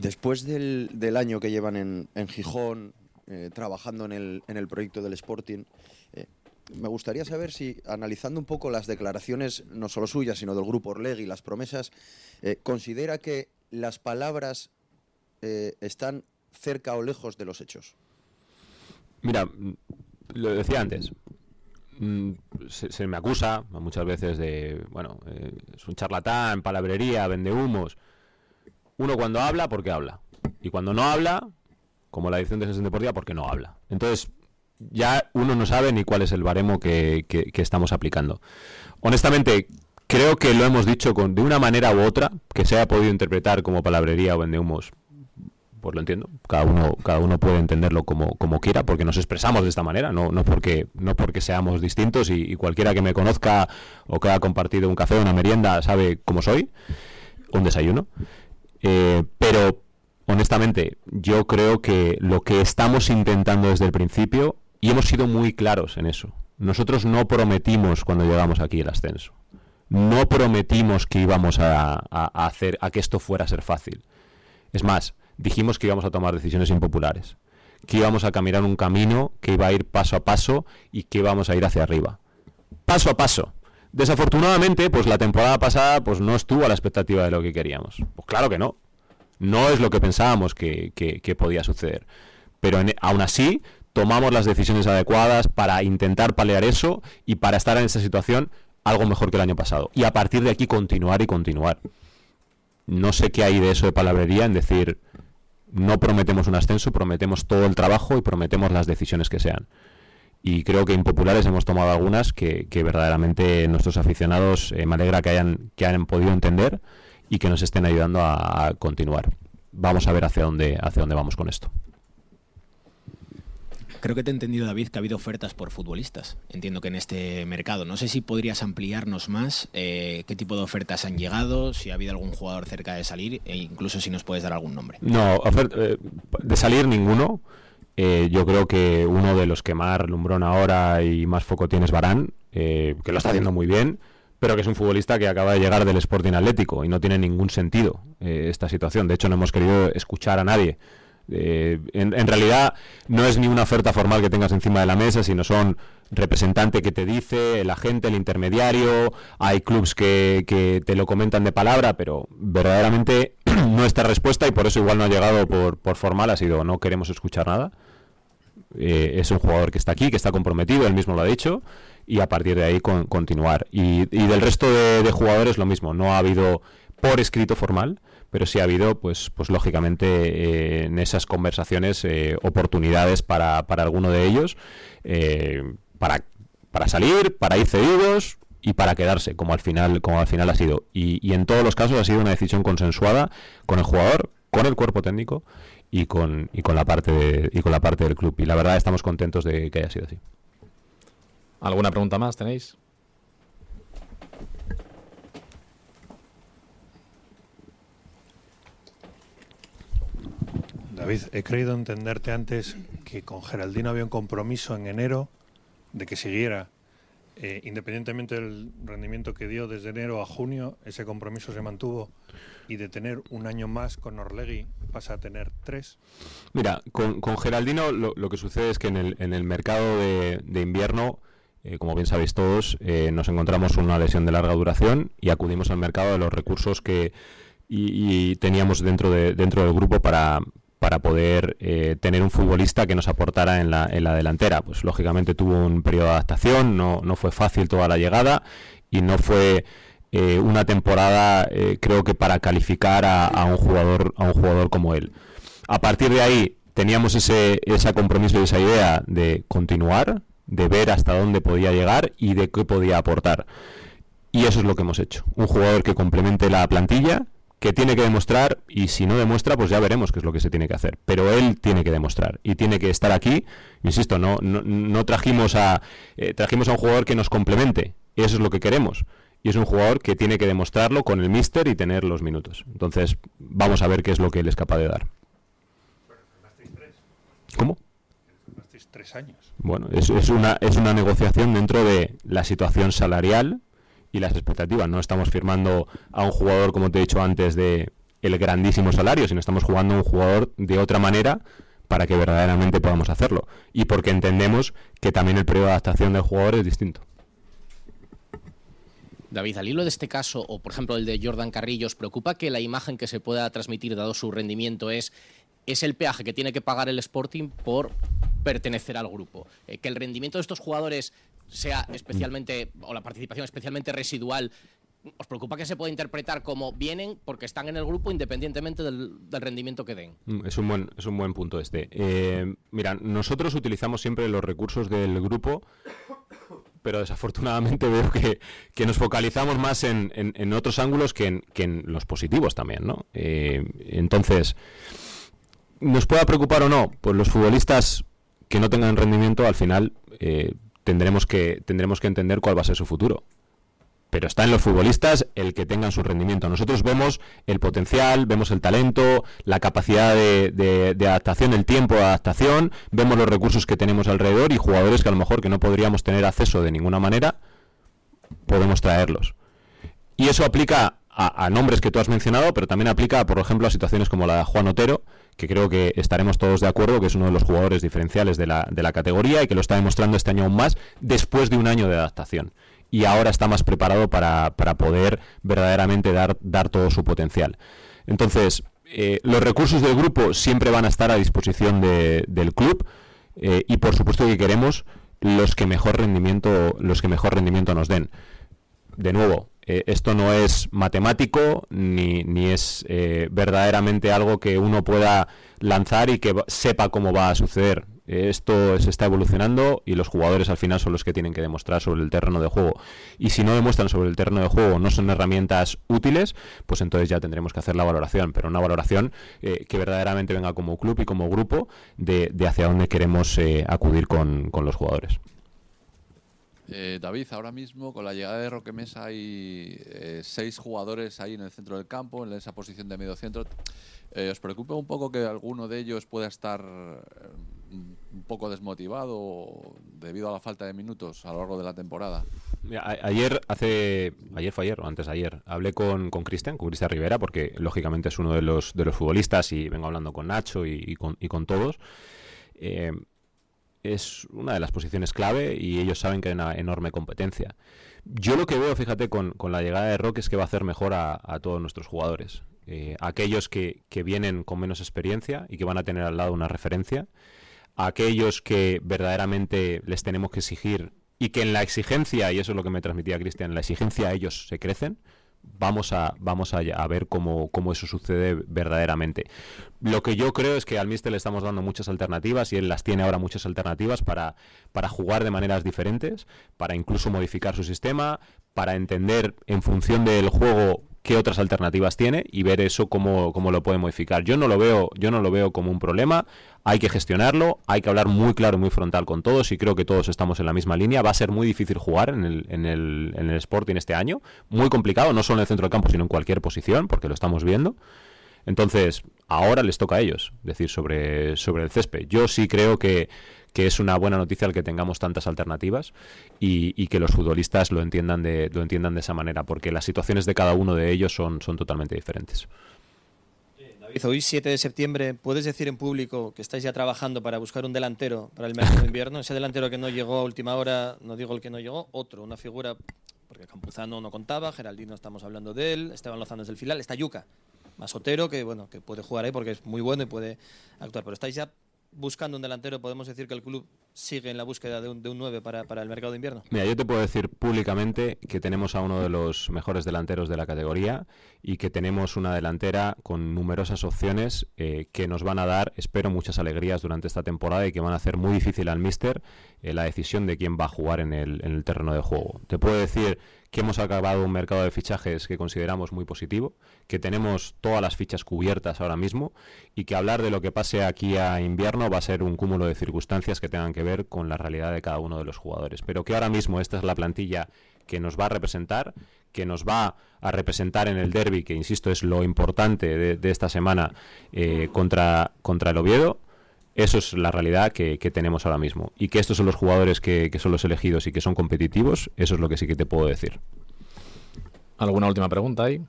Después del, año que llevan en, Gijón, eh, trabajando en el, en el, proyecto del Sporting, eh, me gustaría saber si, analizando un poco las declaraciones, no solo suyas, sino del Grupo Orleg y las promesas, eh, considera que las palabras están cerca o lejos de los hechos. Mira, lo decía antes, mm, se, me acusa muchas veces de, bueno, es un charlatán, palabrería, vende humos uno cuando habla, porque habla. Y cuando no habla, como la edición de Gestión Deportiva, porque no habla. Entonces, ya uno no sabe ni cuál es el baremo que, estamos aplicando. Honestamente, creo que lo hemos dicho con, de una manera u otra, que se haya podido interpretar como palabrería o vendehumos, pues lo entiendo. Cada uno, cada uno puede entenderlo como, como quiera, porque nos expresamos de esta manera, no, no, porque, no porque seamos distintos y cualquiera que me conozca o que haya compartido un café o una merienda sabe cómo soy, un desayuno. Eh, pero, honestamente, yo creo que lo que estamos intentando desde el principio, y hemos sido muy claros en eso, nosotros no prometimos cuando llegamos aquí el ascenso. No prometimos que íbamos a, hacer a que esto fuera a ser fácil. Es más, dijimos que íbamos a tomar decisiones impopulares, que íbamos a caminar un camino que iba a ir paso a paso y que íbamos a ir hacia arriba. Paso a paso. Desafortunadamente, pues la temporada pasada pues no estuvo a la expectativa de lo que queríamos. Pues claro que no. No es lo que pensábamos que, podía suceder. Pero aún así, tomamos las decisiones adecuadas para intentar paliar eso y para estar en esa situación algo mejor que el año pasado. Y a partir de aquí continuar y continuar. No sé qué hay de eso de palabrería en decir, no prometemos un ascenso, prometemos todo el trabajo y prometemos las decisiones que sean. Y creo que impopulares hemos tomado algunas que, verdaderamente nuestros aficionados eh, me alegra que hayan, que hayan podido entender y que nos estén ayudando a, a continuar. Vamos a ver hacia dónde, hacia dónde vamos con esto. Creo que te he entendido, David, que ha habido ofertas por futbolistas. Entiendo que en este mercado. No sé si podrías ampliarnos más eh, qué tipo de ofertas han llegado, si ha habido algún jugador cerca de salir e incluso si nos puedes dar algún nombre. No, eh, de salir ninguno. Eh, yo creo que uno de los que más lumbrón ahora y más foco tiene es Barán, que lo está haciendo muy bien, pero que es un futbolista que acaba de llegar del Sporting Atlético y no tiene ningún sentido esta situación. De hecho, no hemos querido escuchar a nadie eh, en, realidad no es ni una oferta formal que tengas encima de la mesa, sino son representante que te dice, el agente, el intermediario, hay clubs que, que te lo comentan de palabra, pero verdaderamente nuestra respuesta, y por eso igual no ha llegado por, por formal, ha sido no queremos escuchar nada. Eh, es un jugador que está aquí, que está comprometido, él mismo lo ha dicho, y a partir de ahí continuar. Y, del resto de, de jugadores lo mismo, no ha habido por escrito formal, pero sí ha habido, pues, pues lógicamente, eh, en esas conversaciones eh, oportunidades para, para alguno de ellos, eh, para, para salir, para ir cedidos y para quedarse, como al final, como al final ha sido. Y, y en todos los casos ha sido una decisión consensuada con el jugador, con el cuerpo técnico y con, y con la parte y con la parte del club. Y la verdad estamos contentos de que haya sido así. ¿Alguna pregunta más tenéis? David, he creído entenderte antes que con Geraldino había un compromiso en enero de que siguiera. Eh, independientemente del rendimiento que dio desde enero a junio, ese compromiso se mantuvo y de tener un año más con Orlegui pasa a tener tres. Mira, con, Geraldino lo, que sucede es que en el, en el mercado de, invierno, eh, como bien sabéis todos, eh, nos encontramos una lesión de larga duración y acudimos al mercado de los recursos que y, y teníamos dentro, de, dentro del grupo para, para poder eh, tener un futbolista que nos aportara en la, en la delantera. Pues lógicamente tuvo un periodo de adaptación, no, no fue fácil toda la llegada y no fue eh, una temporada, eh, creo que para calificar a, un jugador, a un jugador como él. A partir de ahí teníamos ese, ese compromiso y esa idea de continuar, de ver hasta dónde podía llegar y de qué podía aportar. Y eso es lo que hemos hecho. Un jugador que complemente la plantilla, que tiene que demostrar y si no demuestra, pues ya veremos qué es lo que se tiene que hacer. Pero él tiene que demostrar y tiene que estar aquí. Insisto, no, no, trajimos, a, eh, trajimos a un jugador que nos complemente. Eso es lo que queremos. Y es un jugador que tiene que demostrarlo con el míster y tener los minutos. Entonces, vamos a ver qué es lo que él es capaz de dar. ¿Cómo? Tres años. Bueno, es, es, una, es una negociación dentro de la situación salarial y las expectativas. No estamos firmando a un jugador, como te he dicho antes, de el grandísimo salario, sino estamos jugando a un jugador de otra manera para que verdaderamente podamos hacerlo. Y porque entendemos que también el periodo de adaptación del jugador es distinto. David, al hilo de este caso, o por ejemplo el de Jordan Carrillos, ¿preocupa que la imagen que se pueda transmitir, dado su rendimiento, es, es el peaje que tiene que pagar el Sporting por pertenecer al grupo? Eh, que el rendimiento de estos jugadores sea especialmente, o la participación especialmente residual, ¿os preocupa que se pueda interpretar como vienen porque están en el grupo independientemente del, rendimiento que den? Mm, es un buen, es un buen punto este. Eh, mira, nosotros utilizamos siempre los recursos del grupo pero desafortunadamente veo que, nos focalizamos más en, en, otros ángulos que en, que en, los positivos también, ¿no? Eh, entonces, ¿nos pueda preocupar o no? Pues los futbolistas que no tengan rendimiento al final eh, tendremos que, tendremos que entender cuál va a ser su futuro. Pero está en los futbolistas el que tengan su rendimiento. Nosotros vemos el potencial, vemos el talento, la capacidad de, adaptación, el tiempo de adaptación, vemos los recursos que tenemos alrededor y jugadores que a lo mejor que no podríamos tener acceso de ninguna manera, podemos traerlos. Y eso aplica a, a nombres que tú has mencionado, pero también aplica, por ejemplo, a situaciones como la de Juan Otero, que creo que estaremos todos de acuerdo que es uno de los jugadores diferenciales de la, de la categoría y que lo está demostrando este año aún más después de un año de adaptación. Y ahora está más preparado para, para poder verdaderamente dar, dar todo su potencial. Entonces, eh, los recursos del grupo siempre van a estar a disposición de, del club eh, y por supuesto que queremos los que mejor rendimiento los que mejor rendimiento nos den de nuevo eh, esto no es matemático ni, ni es verdaderamente algo que uno pueda lanzar y que sepa cómo va a suceder esto se está evolucionando y los jugadores al final son los que tienen que demostrar sobre el terreno de juego. Y si no demuestran sobre el terreno de juego, no son herramientas útiles, pues entonces ya tendremos que hacer la valoración, pero una valoración eh, que verdaderamente venga como club y como grupo de, hacia dónde queremos eh, acudir con, los jugadores. Eh, David, ahora mismo con la llegada de Roque Mesa hay seis jugadores ahí en el centro del campo, en esa posición de medio centro. ¿Os preocupa un poco que alguno de ellos pueda estar un poco desmotivado debido a la falta de minutos a lo largo de la temporada? ayer, hace, ayer fue ayer o antes de ayer, hablé con Cristian, con Cristian Rivera, porque lógicamente es uno de los, de los futbolistas y vengo hablando con Nacho y, con, y con, todos. Eh, es una de las posiciones clave y ellos saben que hay una enorme competencia. Yo lo que veo, fíjate, con, con la llegada de Roque es que va a hacer mejor a, todos nuestros jugadores. Eh, aquellos que, que vienen con menos experiencia y que van a tener al lado una referencia a aquellos que verdaderamente les tenemos que exigir y que en la exigencia, y eso es lo que me transmitía Cristian, en la exigencia ellos se crecen, vamos a, vamos a, ver cómo, cómo, eso sucede verdaderamente. Lo que yo creo es que al Mister le estamos dando muchas alternativas y él las tiene ahora muchas alternativas para, para jugar de maneras diferentes, para incluso modificar su sistema, para entender en función del juego qué otras alternativas tiene y ver eso cómo, cómo, lo puede modificar. Yo no lo veo, yo no lo veo como un problema, hay que gestionarlo, hay que hablar muy claro y muy frontal con todos y creo que todos estamos en la misma línea. Va a ser muy difícil jugar en el, en el, en el Sporting este año, muy complicado, no solo en el centro del campo, sino en cualquier posición, porque lo estamos viendo. Entonces, ahora les toca a ellos decir sobre, sobre el césped. Yo sí creo que que es una buena noticia el que tengamos tantas alternativas y, que los futbolistas lo entiendan, de, lo entiendan de esa manera, porque las situaciones de cada uno de ellos son, son totalmente diferentes. David, hoy 7 de septiembre, ¿puedes decir en público que estáis ya trabajando para buscar un delantero para el mercado de invierno? Ese delantero que no llegó a última hora, no digo el que no llegó, otro, una figura, porque Campuzano no contaba, Geraldino estamos hablando de él, Esteban Lozano es del final, está Yuca, Masotero, que bueno, que puede jugar ahí porque es muy bueno y puede actuar, pero estáis ya buscando un delantero, podemos decir que el club sigue en la búsqueda de un, de 9 para, para, el mercado de invierno? Mira, yo te puedo decir públicamente que tenemos a uno de los mejores delanteros de la categoría y que tenemos una delantera con numerosas opciones eh, que nos van a dar, espero, muchas alegrías durante esta temporada y que van a hacer muy difícil al míster eh, la decisión de quién va a jugar en el, en el terreno de juego. Te puedo decir que hemos acabado un mercado de fichajes que consideramos muy positivo, que tenemos todas las fichas cubiertas ahora mismo y que hablar de lo que pase aquí a invierno va a ser un cúmulo de circunstancias que tengan que ver con la realidad de cada uno de los jugadores. Pero que ahora mismo esta es la plantilla que nos va a representar, que nos va a representar en el derby, que insisto es lo importante de, esta semana eh, contra, contra el Oviedo. Eso es la realidad que, tenemos ahora mismo. Y que estos son los jugadores que, que, son los elegidos y que son competitivos, eso es lo que sí que te puedo decir. ¿Alguna última pregunta ahí?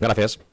Gracias.